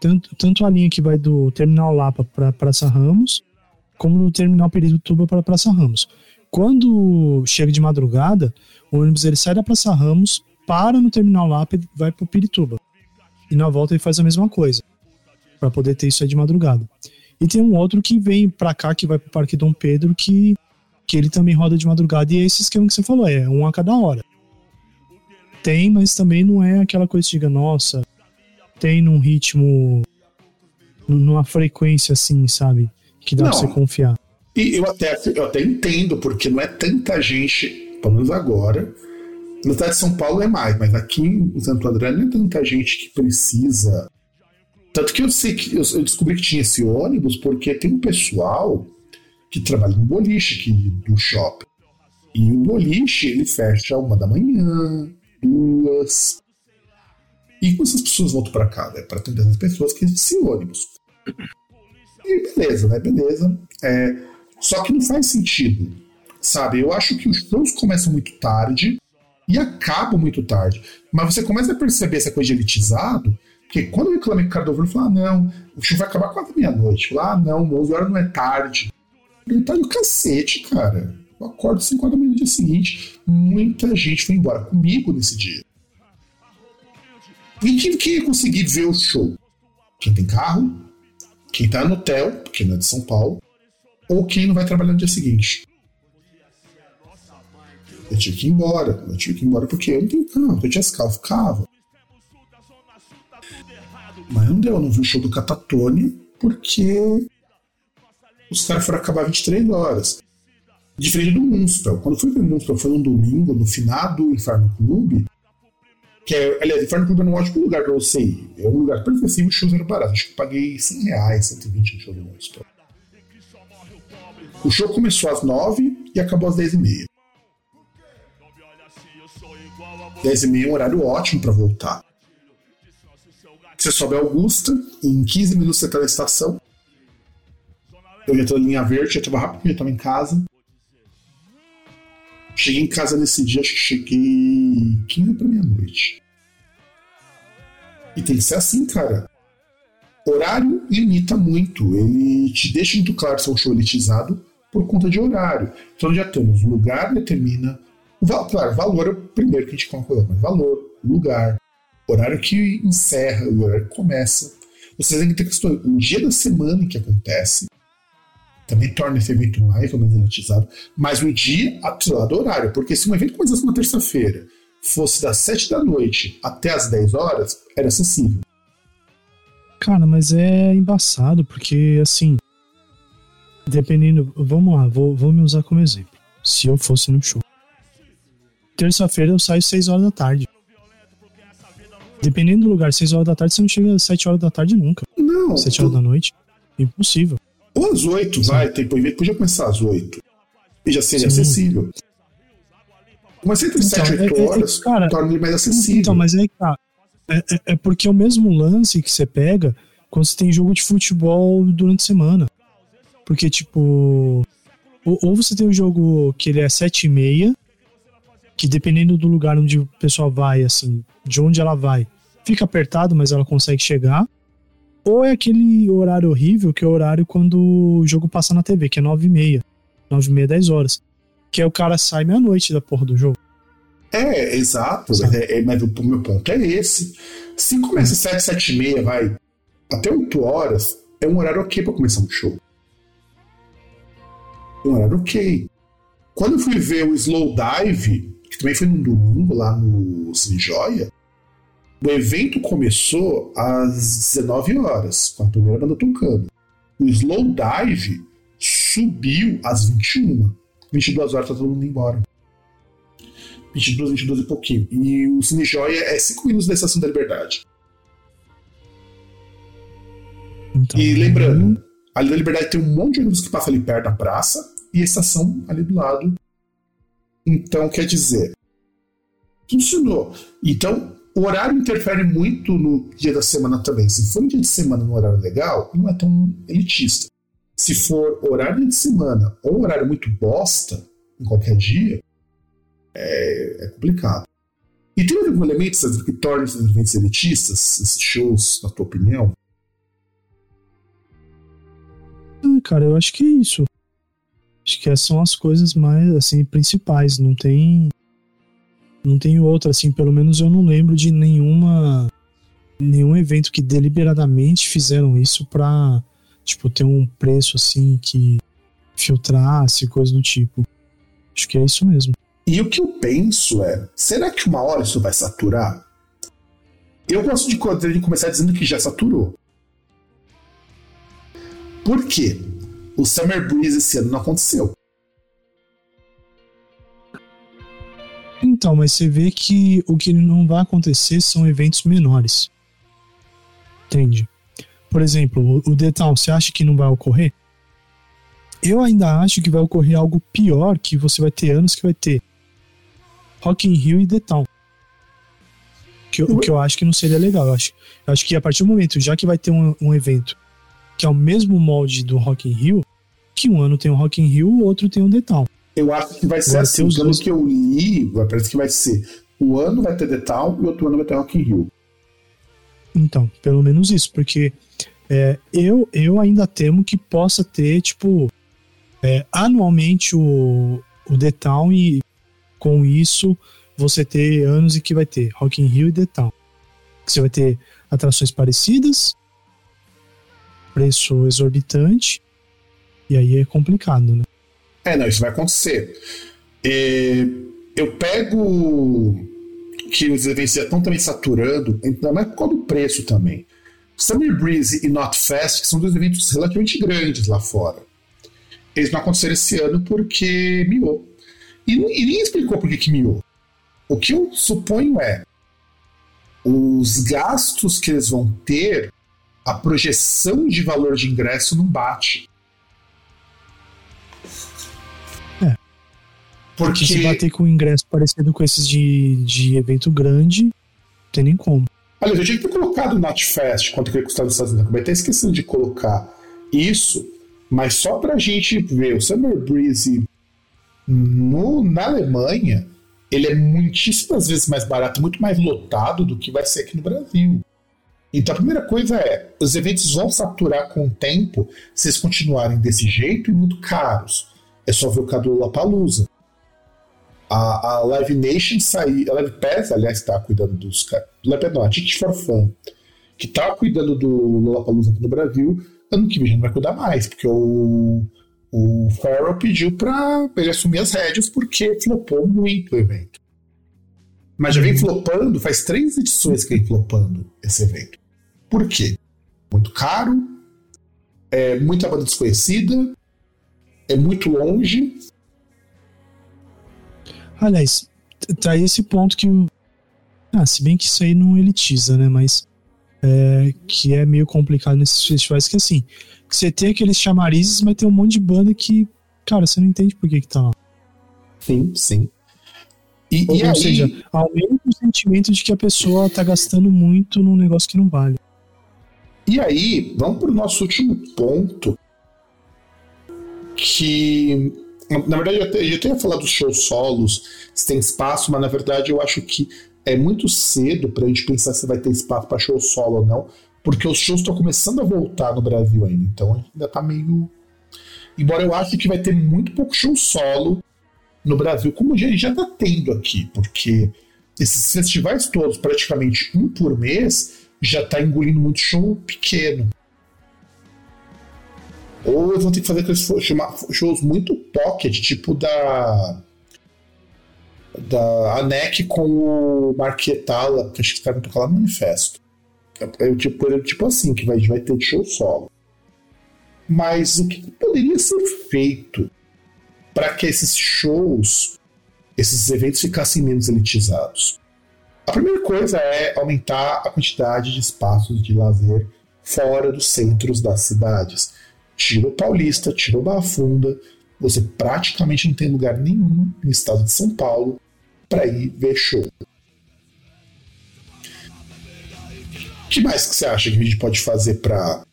tanto, tanto a linha que vai do Terminal Lapa para Praça Ramos, como do Terminal Perituba para Praça Ramos. Quando chega de madrugada, o ônibus ele sai da Praça Ramos, para no Terminal Lapa e vai para Pirituba. E na volta ele faz a mesma coisa, para poder ter isso aí de madrugada. E tem um outro que vem para cá, que vai para o Parque Dom Pedro, que, que ele também roda de madrugada. E é esse esquema que você falou, é um a cada hora. Tem, mas também não é aquela coisa que diga, nossa, tem num ritmo, numa frequência assim, sabe? Que dá não. pra você confiar. E eu até, eu até entendo, porque não é tanta gente, pelo menos agora. Na cidade de São Paulo é mais, mas aqui em Santo André não é tanta gente que precisa. Tanto que eu sei que eu, eu descobri que tinha esse ônibus porque tem um pessoal que trabalha no boliche aqui do shopping. E o boliche ele fecha uma da manhã, duas. E quando essas pessoas voltam para casa? É para atender as pessoas que existem ônibus. E beleza, né? Beleza. É, só que não faz sentido, sabe? Eu acho que os shows começam muito tarde e acabam muito tarde. Mas você começa a perceber essa coisa de elitizado, porque quando eu reclamei com o Cardoso, ele falou: ah, não, o show vai acabar quase meia-noite. Ah, não, 11 horas não é tarde. Ele tá no cacete, cara. Eu acordo 5 horas da manhã no dia seguinte. Muita gente foi embora comigo nesse dia. E quem, quem ia conseguir ver o show? Quem tem carro, quem tá no hotel, porque não é de São Paulo, ou quem não vai trabalhar no dia seguinte. Eu tive que ir embora. Eu tive que ir embora porque eu não tenho carro. Eu tinha carro, ficava. Mas não deu, eu não vi o show do Catatone porque os caras foram acabar 23 horas. Diferente do Munspel. Quando fui ver o Munspel foi num domingo, no final do Inferno Clube, que é, aliás, Inferno Clube é um ótimo lugar pra você ir. É um lugar super acessível, os shows eram baratos. Acho que eu paguei 100 reais, 120 no show do Monstro. O show começou às 9 e acabou às 10 e meia. 10 e meia é um horário ótimo para voltar. Você sobe a Augusta, em 15 minutos você tá na estação. Eu já tô na linha verde, já tava rápido, já tava em casa. Cheguei em casa nesse dia, acho que cheguei 15 para meia-noite. E tem que ser assim, cara. Horário limita muito. Ele te deixa muito claro se é um show elitizado por conta de horário. Então já temos lugar determina. Claro, valor é o primeiro que a gente coloca, mas valor, lugar, horário que encerra, o horário que começa. Vocês têm que ter questão, o dia da semana em que acontece, também torna esse evento mais ou menos elitizado, mas o dia atrelado do horário, porque se um evento começasse uma terça-feira, fosse das 7 da noite até as 10 horas, era acessível. Cara, mas é embaçado, porque assim. Dependendo. Vamos lá, vou, vou me usar como exemplo. Se eu fosse no show. Terça-feira eu saio 6 horas da tarde. Dependendo do lugar, 6 horas da tarde, você não chega às 7 horas da tarde nunca. Não. 7 horas da noite. Impossível. Ou às 8, vai, tem, podia começar às 8. E já seria Sim. acessível. Mas entre então, 7 e 8 é, horas, é, cara, torna ele mais acessível. Então, mas aí, cara, é, é, é, porque é o mesmo lance que você pega quando você tem jogo de futebol durante a semana. Porque, tipo. Ou, ou você tem um jogo que ele é 7 e meia, que dependendo do lugar onde o pessoal vai, assim, de onde ela vai, fica apertado, mas ela consegue chegar. Ou é aquele horário horrível, que é o horário quando o jogo passa na TV, que é 9 e meia. 9 e meia, 10 horas. Que é o cara sai meia-noite da porra do jogo. É, exato. É, é, mas o meu ponto é esse. Se começa 7, 7 e meia, vai até 8 horas, é um horário ok pra começar um show. Um horário ok. Quando eu fui ver o Slow Dive, que também foi num domingo lá no Cine Joia, o evento começou às 19 horas, com a primeira banda tocando. O Slow Dive subiu às 21. 22 horas tá todo mundo embora. 22, 22 e pouquinho. E o Cine Joia é 5 minutos da Estação da Liberdade. Então... E lembrando, ali da Liberdade tem um monte de ônibus que passa ali perto da praça e a estação ali do lado. Então, quer dizer, funcionou. Então, o horário interfere muito no dia da semana também. Se for um dia de semana no horário legal, não é tão elitista. Se for horário de semana ou horário muito bosta, em qualquer dia, é, é complicado. E tem algum elemento que torna esses eventos elitistas, esses shows, na tua opinião? Ah, cara, eu acho que é isso. Acho que essas são as coisas mais, assim, principais. Não tem. Não tem outra, assim, pelo menos eu não lembro de nenhuma. Nenhum evento que deliberadamente fizeram isso pra, tipo, ter um preço, assim, que filtrasse, coisa do tipo. Acho que é isso mesmo. E o que eu penso é: será que uma hora isso vai saturar? Eu gosto de começar dizendo que já saturou. Por quê? O Summer Breeze esse ano não aconteceu. Então, mas você vê que o que não vai acontecer são eventos menores. Entende? Por exemplo, o Town, você acha que não vai ocorrer? Eu ainda acho que vai ocorrer algo pior, que você vai ter anos que vai ter Rock in Rio e Town. Que, o que eu acho que não seria legal. Eu acho, eu acho que a partir do momento, já que vai ter um, um evento que é o mesmo molde do Rock in Rio, que um ano tem o Rock in Rio, o outro tem o The Town. Eu acho que vai ser vai assim, pelo que eu li, parece que vai ser o ano vai ter The Town e o outro ano vai ter Rock in Rio. Então, pelo menos isso, porque é, eu, eu ainda temo que possa ter, tipo, é, anualmente o, o The Town e com isso você ter anos em que vai ter Rock in Rio e The Town. Você vai ter atrações parecidas, preço exorbitante, e aí é complicado, né? É, não, isso vai acontecer. É, eu pego que os eventos estão também saturando, ainda mais por causa do preço também. Summer Breeze e Not Fest, que são dois eventos relativamente grandes lá fora. Eles não aconteceram esse ano porque miou. E, e nem explicou por que, que miou. O que eu suponho é os gastos que eles vão ter, a projeção de valor de ingresso não bate. Porque, se bater com um ingresso parecido com esses de, de evento grande, não tem nem como. Aliás, eu tinha que ter colocado o NotFest, quanto que ele custava nos Estados Unidos. Acabei até esquecendo de colocar isso, mas só pra gente ver o Summer Breeze no, na Alemanha, ele é muitíssimas vezes mais barato, muito mais lotado do que vai ser aqui no Brasil. Então a primeira coisa é, os eventos vão saturar com o tempo se eles continuarem desse jeito e muito caros. É só ver o caso do Lollapalooza. A, a Live Nation saiu, a Live Pass, aliás, está cuidando dos caras. Live não, a Ticket for Fun, que está cuidando do Lollapalooza aqui no Brasil, ano que vem já não vai cuidar mais, porque o o Farrell pediu para ele assumir as rédeas porque flopou muito o evento. Mas já vem uhum. flopando, faz três edições que vem flopando esse evento. Por quê? Muito caro, é muita banda desconhecida, é muito longe. Aliás, tá aí esse ponto que. Ah, se bem que isso aí não elitiza, né? Mas. É, que é meio complicado nesses festivais, que assim, que você tem aqueles chamarizes, mas tem um monte de banda que, cara, você não entende por que, que tá lá. Sim, sim. E, ou, e ou aí... seja, aumenta o sentimento de que a pessoa tá gastando muito num negócio que não vale. E aí, vamos pro nosso último ponto, que na verdade eu até, eu até falar dos shows solos, se tem espaço, mas na verdade eu acho que é muito cedo pra gente pensar se vai ter espaço para show solo ou não, porque os shows estão começando a voltar no Brasil ainda, então ainda tá meio. Embora eu ache que vai ter muito pouco show solo no Brasil, como a gente já tá tendo aqui, porque esses festivais todos, praticamente um por mês, já tá engolindo muito show pequeno. Ou eles vão ter que fazer aqueles shows muito pocket, tipo da. Da ANEC com o Marquetala, que acho que vão tocar lá no manifesto. É, é, tipo, é tipo assim que vai, vai ter show solo. Mas o que poderia ser feito para que esses shows, esses eventos ficassem menos elitizados? A primeira coisa é aumentar a quantidade de espaços de lazer fora dos centros das cidades. Tira o Paulista, tira o Barra Funda, você praticamente não tem lugar nenhum no estado de São Paulo para ir ver show. O que mais que você acha que a gente pode fazer para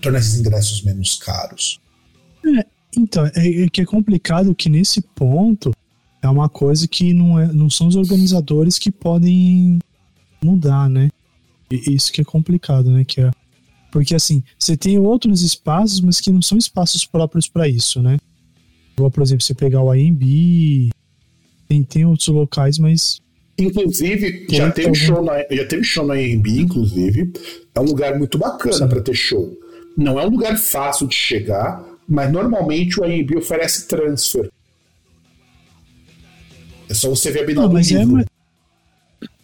tornar esses ingressos menos caros? É, então, é, é, que é complicado que nesse ponto é uma coisa que não, é, não são os organizadores que podem mudar, né? E isso que é complicado, né? Que é porque assim, você tem outros espaços, mas que não são espaços próprios para isso, né? Igual, por exemplo, você pegar o AMB, tem, tem outros locais, mas. Inclusive, já teve, show na, já teve show na AMB, inclusive. É um lugar muito bacana para ter show. Não é um lugar fácil de chegar, mas normalmente o AMB oferece transfer. É só você ver a Não, mas é,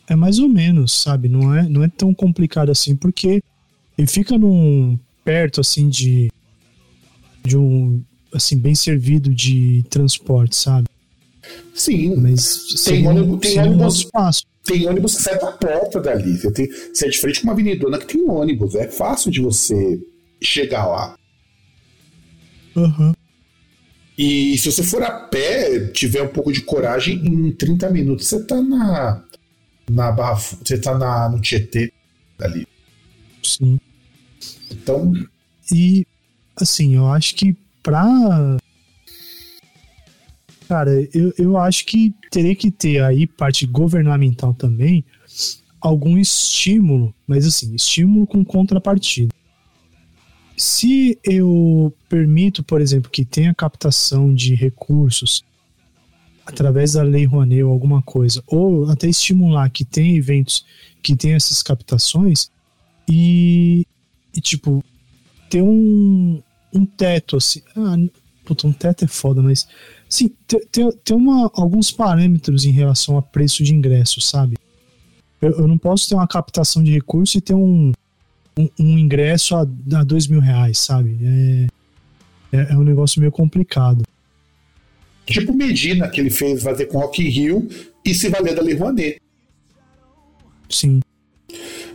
é mais ou menos, sabe? Não é, não é tão complicado assim, porque ele fica num perto assim de de um assim bem servido de transporte, sabe? Sim, mas tem ônibus, tem ônibus, espaço. tem ônibus que sai da porta dali. Você, tem, você é diferente de uma avenidona que tem ônibus, é fácil de você chegar lá. Uhum. E se você for a pé, tiver um pouco de coragem, em 30 minutos você tá na na barra, você tá na no Tietê ali. Sim. Então. E, assim, eu acho que pra. Cara, eu, eu acho que teria que ter aí parte governamental também algum estímulo, mas assim, estímulo com contrapartida. Se eu permito, por exemplo, que tenha captação de recursos através da lei Rouanet ou alguma coisa, ou até estimular que tenha eventos que tenham essas captações, e, e tipo, ter um, um teto, assim. Ah, puta, um teto é foda, mas. Sim, ter, ter uma, alguns parâmetros em relação a preço de ingresso, sabe? Eu, eu não posso ter uma captação de recurso e ter um, um, um ingresso a, a dois mil reais, sabe? É, é, é, um negócio meio complicado. Tipo Medina, que ele fez fazer com Rock in Rio e se valer da Lei Rouanet. Sim.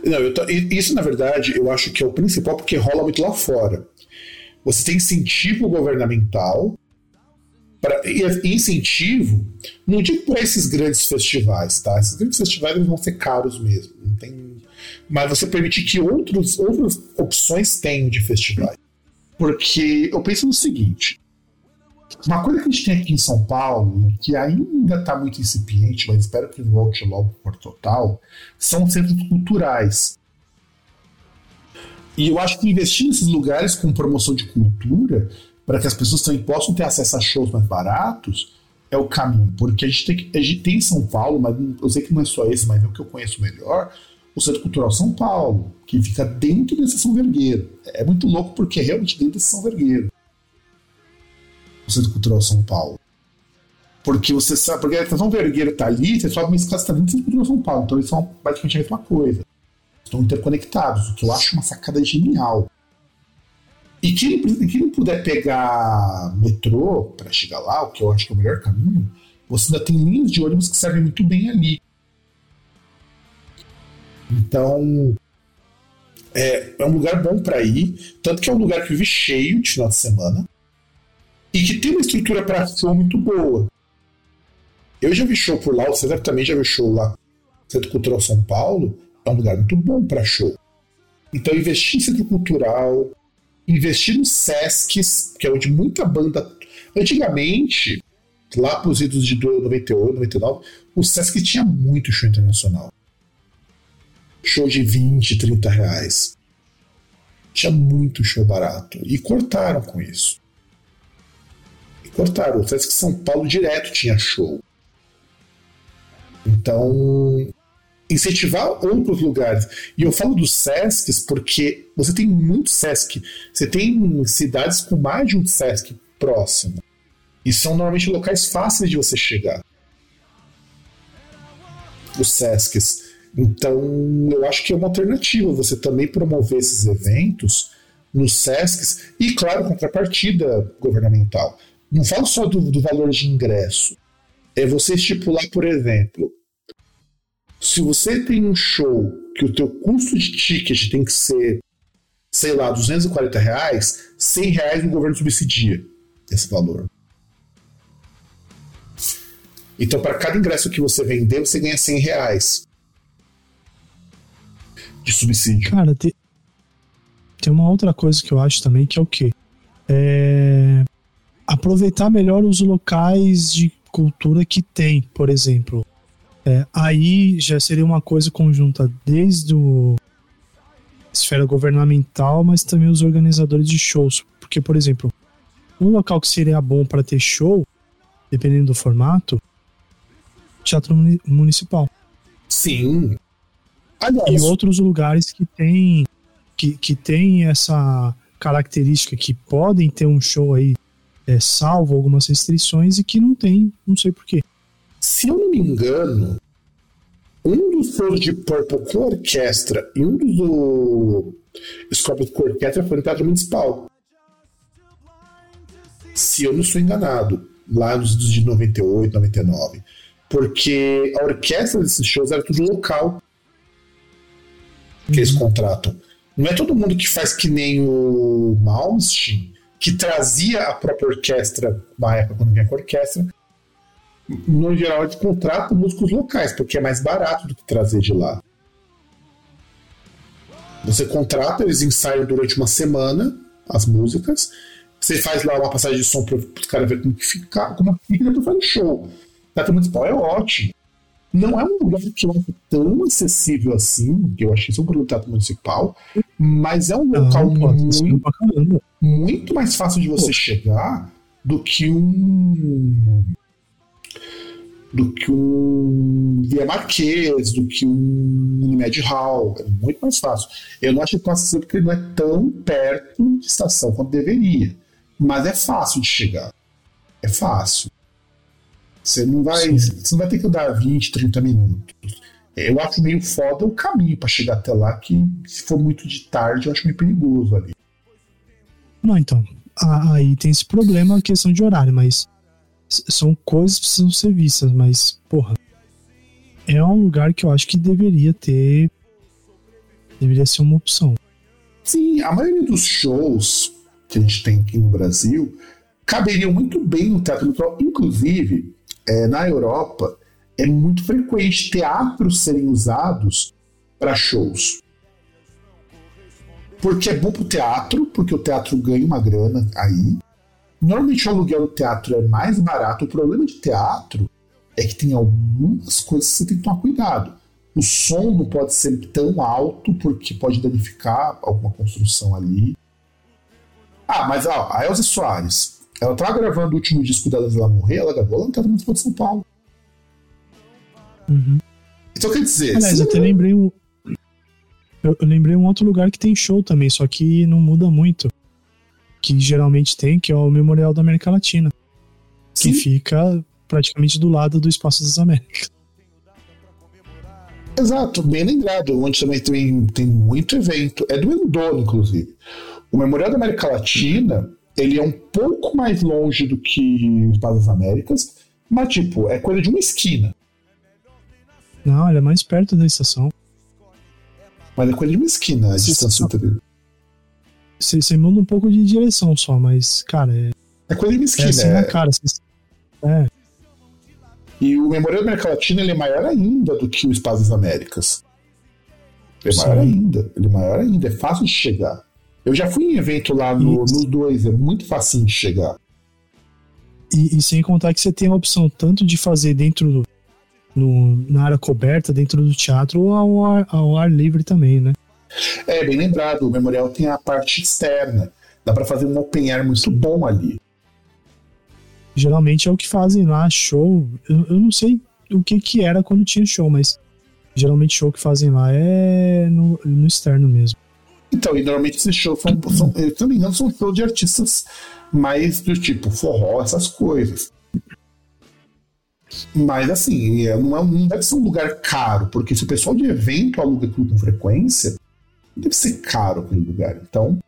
Não, eu, isso, na verdade, eu acho que é o principal porque rola muito lá fora. Você tem incentivo governamental, pra, e incentivo, não digo para esses grandes festivais, tá? Esses grandes festivais vão ser caros mesmo. Não tem, mas você permitir que outros, outras opções tenham de festivais. Porque eu penso no seguinte: uma coisa que a gente tem aqui em São Paulo, que ainda está muito incipiente, mas espero que volte logo por total, são os centros culturais. E eu acho que investir nesses lugares com promoção de cultura, para que as pessoas também possam ter acesso a shows mais baratos, é o caminho. Porque a gente tem, a gente tem em São Paulo, mas eu sei que não é só esse, mas é o que eu conheço melhor, o Centro Cultural São Paulo, que fica dentro desse São Vergueiro. É muito louco porque é realmente dentro desse São Vergueiro. Centro Cultural São Paulo. Porque você sabe, porque a Estação Vergueira está ali, você sobe uma escada está dentro do Centro Cultural São Paulo, então eles são basicamente a mesma coisa. Estão interconectados, o que eu acho uma sacada genial. E quem, quem não puder pegar metrô para chegar lá, o que eu acho que é o melhor caminho, você ainda tem linhas de ônibus que servem muito bem ali. Então, é, é um lugar bom para ir, tanto que é um lugar que vive cheio de final de semana e que tem uma estrutura para show muito boa. Eu já vi show por lá, o César também já viu show lá. Centro Cultural São Paulo é um lugar muito bom para show. Então, investir em centro cultural, investir nos Sescs, que é onde muita banda. Antigamente, lá para os idos de 98, 99, o Sesc tinha muito show internacional. Show de 20, 30 reais. Tinha muito show barato. E cortaram com isso. Cortaram. O Sesc São Paulo direto tinha show. Então, incentivar outros lugares. E eu falo dos SESCs porque você tem muito SESC. Você tem cidades com mais de um SESC próximo. E são normalmente locais fáceis de você chegar. Os SESCs. Então, eu acho que é uma alternativa você também promover esses eventos nos SESCs e, claro, contrapartida governamental. Não falo só do, do valor de ingresso. É você estipular, por exemplo, se você tem um show que o teu custo de ticket tem que ser, sei lá, 240 reais, 100 reais o governo subsidia esse valor. Então, para cada ingresso que você vender, você ganha 100 reais de subsídio. Cara, tem, tem uma outra coisa que eu acho também, que é o quê? É aproveitar melhor os locais de cultura que tem, por exemplo. É, aí já seria uma coisa conjunta desde o esfera governamental, mas também os organizadores de shows. Porque, por exemplo, um local que seria bom para ter show, dependendo do formato, teatro municipal. Sim. Aliás, e outros lugares que tem que, que tem essa característica que podem ter um show aí é, salvo algumas restrições e que não tem, não sei porquê. Se eu não me engano, um dos shows de Purple com orquestra e um dos do Scorpions com orquestra foi no Teatro Municipal. Se eu não estou enganado, lá nos anos de 98, 99. Porque a orquestra desses shows era tudo local que eles uhum. contratam. Não é todo mundo que faz que nem o Malmsteen, que trazia a própria orquestra na época quando vinha com a orquestra, no geral, eles contratam músicos locais, porque é mais barato do que trazer de lá. Você contrata, eles ensaiam durante uma semana as músicas, você faz lá uma passagem de som para os caras verem como que fica, como fica e depois faz show. Teatro Municipal é ótimo. Não é um lugar que eu acho tão acessível assim, que eu achei super do Teatro Municipal, mas é um local ah, muito, muito mais fácil de você pô. chegar do que um do que um Via Marquês, do que um Unimed Hall. É muito mais fácil. Eu não acho tão acessível porque ele não é tão perto de estação quanto deveria. Mas é fácil de chegar. É fácil. Você não vai, você não vai ter que andar 20, 30 minutos. Eu acho meio foda o caminho para chegar até lá, que se for muito de tarde, eu acho meio perigoso ali. Não, então. Aí tem esse problema, a questão de horário, mas são coisas que precisam ser vistas, mas, porra, é um lugar que eu acho que deveria ter. Deveria ser uma opção. Sim, a maioria dos shows que a gente tem aqui no Brasil caberiam muito bem no teatro natural. Inclusive, é, na Europa, é muito frequente teatros serem usados para shows. Porque é bom pro teatro, porque o teatro ganha uma grana aí. Normalmente o aluguel do teatro é mais barato. O problema de teatro é que tem algumas coisas que você tem que tomar cuidado. O som não pode ser tão alto porque pode danificar alguma construção ali. Ah, mas ó, a Elza Soares, ela tá gravando o último disco dela de ela morrer, ela gravou lá no Teatro Municipal de São Paulo. Uhum. Então quer dizer. Aliás, eu até lembrei um. Eu, eu lembrei um outro lugar que tem show também, só que não muda muito que geralmente tem, que é o Memorial da América Latina. que fica praticamente do lado do Espaço das Américas. Exato, bem lembrado, onde também tem, tem muito evento. É do mesmo dono, inclusive. O Memorial da América Latina, ele é um pouco mais longe do que o Espaço das Américas, mas, tipo, é coisa de uma esquina. Não, ele é mais perto da estação. Mas é coisa de uma esquina a distância entre Você, você muda um pouco de direção só, mas, cara, é. É coisa de uma É esquina. assim é- cara. Você, é, E o Memorial da América Latina ele é maior ainda do que o Espaço das Américas. Ele é Sim. maior ainda. Ele é maior ainda. É fácil de chegar. Eu já fui em evento lá no, Isso. nos dois. É muito facinho de chegar. E, e sem contar que você tem a opção tanto de fazer dentro do, no, na área coberta, dentro do teatro, ou ao ar, ao ar livre também, né? É, bem lembrado. O Memorial tem a parte externa. Dá pra fazer um open air muito bom ali. Geralmente é o que fazem lá, show. Eu, eu não sei o que que era quando tinha show, mas geralmente show que fazem lá é no, no externo mesmo. Então, e normalmente esses shows são, são eu, se não me engano, são shows de artistas mais do tipo forró, essas coisas. Mas assim, é, não, é, não deve ser um lugar caro, porque se o pessoal de evento aluga tudo com frequência, não deve ser caro aquele lugar. Então,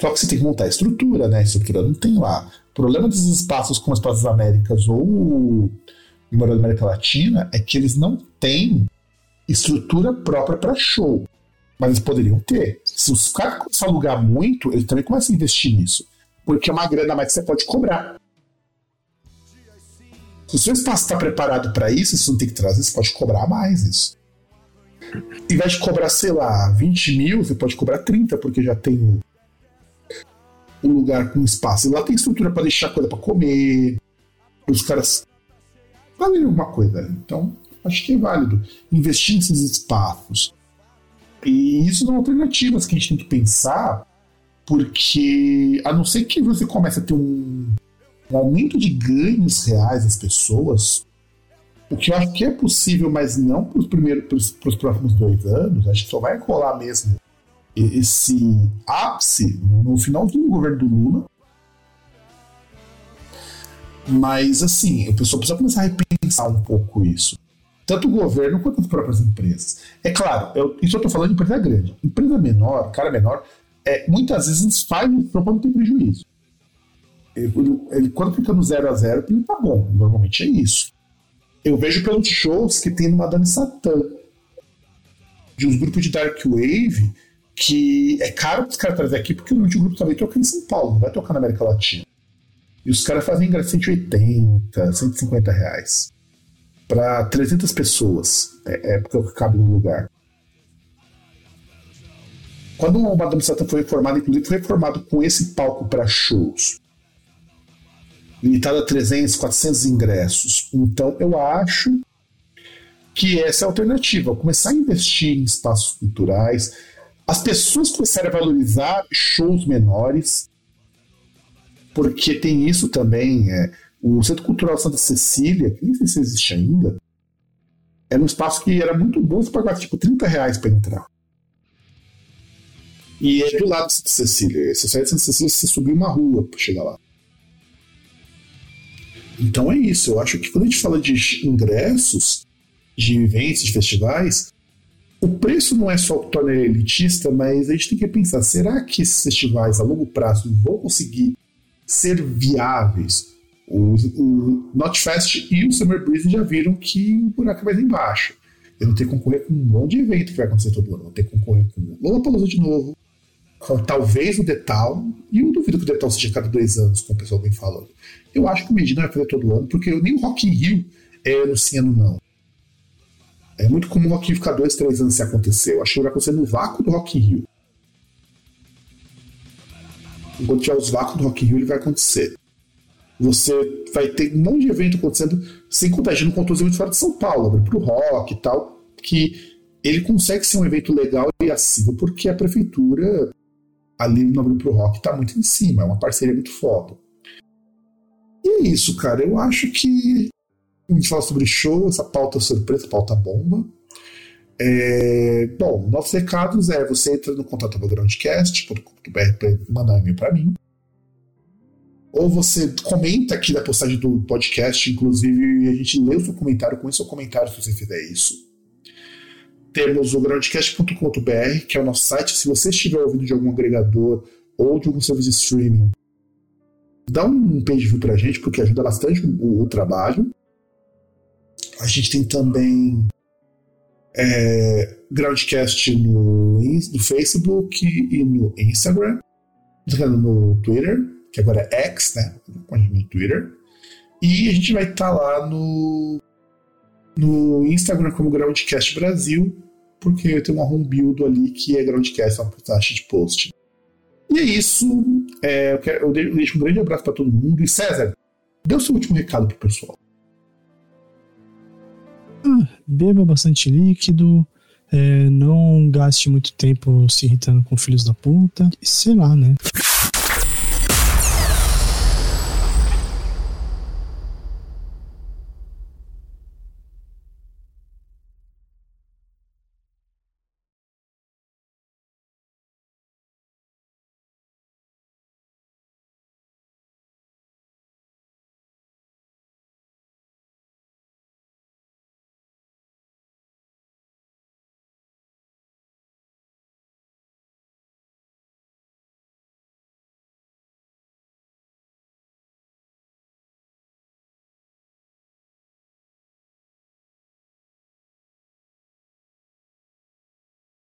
só que você tem que montar a estrutura, né? A estrutura não tem lá. O problema desses espaços como as das Américas ou Memorial da América Latina é que eles não têm estrutura própria para show. Mas eles poderiam ter. Se os caras começam a alugar muito, eles também começam a investir nisso. Porque é uma grana mais que você pode cobrar. Se o seu espaço está preparado para isso, você não tem que trazer, você pode cobrar mais isso. Em vez de cobrar, sei lá, 20 mil, você pode cobrar 30, porque já tem o lugar com espaço. E lá tem estrutura para deixar coisa para comer, os caras fazerem alguma coisa. Então, acho que é válido investir nesses espaços. E isso são alternativas que a gente tem que pensar, porque a não ser que você comece a ter um, um aumento de ganhos reais das pessoas, o que eu acho que é possível, mas não para os primeiros, para os próximos dois anos, acho que só vai rolar mesmo esse ápice no finalzinho do governo do Lula. Mas assim, a pessoa precisa começar a repensar um pouco isso tanto o governo quanto as próprias empresas. É claro, eu, isso eu estou falando de empresa grande. Empresa menor, cara menor, é, muitas vezes faz isso para não ter prejuízo. Ele, ele- quando fica no zero a zero, ele tá bom. Normalmente é isso. Eu vejo pelos shows que tem no Madame Satã, de uns grupos de Dark Wave, que é caro para os caras trazer aqui, porque o grupo também toca em São Paulo, não vai tocar na América Latina. E os caras fazem ingresso 180, 150 reais para 300 pessoas. É, é porque cabe no lugar. Quando o Madame Satã foi reformado, inclusive foi reformado com esse palco para shows. Limitado a 300, 400 ingressos. Então eu acho que essa é a alternativa. Começar a investir em espaços culturais. As pessoas começarem a valorizar shows menores. Porque tem isso também. É, o Centro Cultural Santa Cecília, que nem sei se existe ainda, era um espaço que era muito bom, você pagava tipo 30 reais para entrar. E é do lado de Santa Cecília. Você sai de Santa Cecília, você subir uma rua para chegar lá. Então é isso. Eu acho que quando a gente fala de ingressos, de eventos, de festivais, o preço não é só o que torna ele elitista, mas a gente tem que pensar: será que esses festivais a longo prazo vão conseguir ser viáveis? O, o Notfest e o Summer Breeze já viram que o buraco é mais embaixo. Eu vou ter que concorrer com um monte de evento que vai acontecer todo ano. Vou ter que concorrer com o Lollapalooza de novo, talvez o Detal, e eu duvido que o Detal seja cada dois anos, como o pessoal vem falando. Eu acho que o Medina vai fazer todo ano, porque nem o Rock in Rio é ano sim, ano não. É muito comum o Rock in Rio ficar dois, três anos sem acontecer. Eu acho que vai acontecer no vácuo do Rock in Rio. Enquanto tiver os vácuos do Rock in Rio, ele vai acontecer. Você vai ter um monte de evento acontecendo, sem contar, a gente não contou os eventos fora de São Paulo, abre pro rock e tal, que ele consegue ser um evento legal e acessível, porque a prefeitura ali no Abril pro Rock tá muito em cima, é uma parceria muito foda. E é isso, cara. Eu acho que a gente fala sobre show, essa pauta surpresa, pauta bomba. É, bom, nossos recados é você entra no contato groundcast.com.br para mandar um e-mail para mim. Ou você comenta aqui na postagem do podcast, inclusive a gente lê o seu comentário, com o seu comentário se você fizer isso. Temos o groundcast.com.br, que é o nosso site. Se você estiver ouvindo de algum agregador ou de algum serviço de streaming, dá um page view pra gente, porque ajuda bastante o, o trabalho. A gente tem também é, Groundcast no, no Facebook e no Instagram, no Twitter que agora é X, né? No Twitter. E a gente vai estar tá lá no, no Instagram como Groundcast Brasil, porque tem um build ali que é Groundcast, uma taxa de post. E é isso. É, eu, quero, eu deixo um grande abraço para todo mundo. E César, dê o seu último recado pro pessoal. Ah, beba bastante líquido. É, não gaste muito tempo se irritando com filhos da puta. Sei lá, né?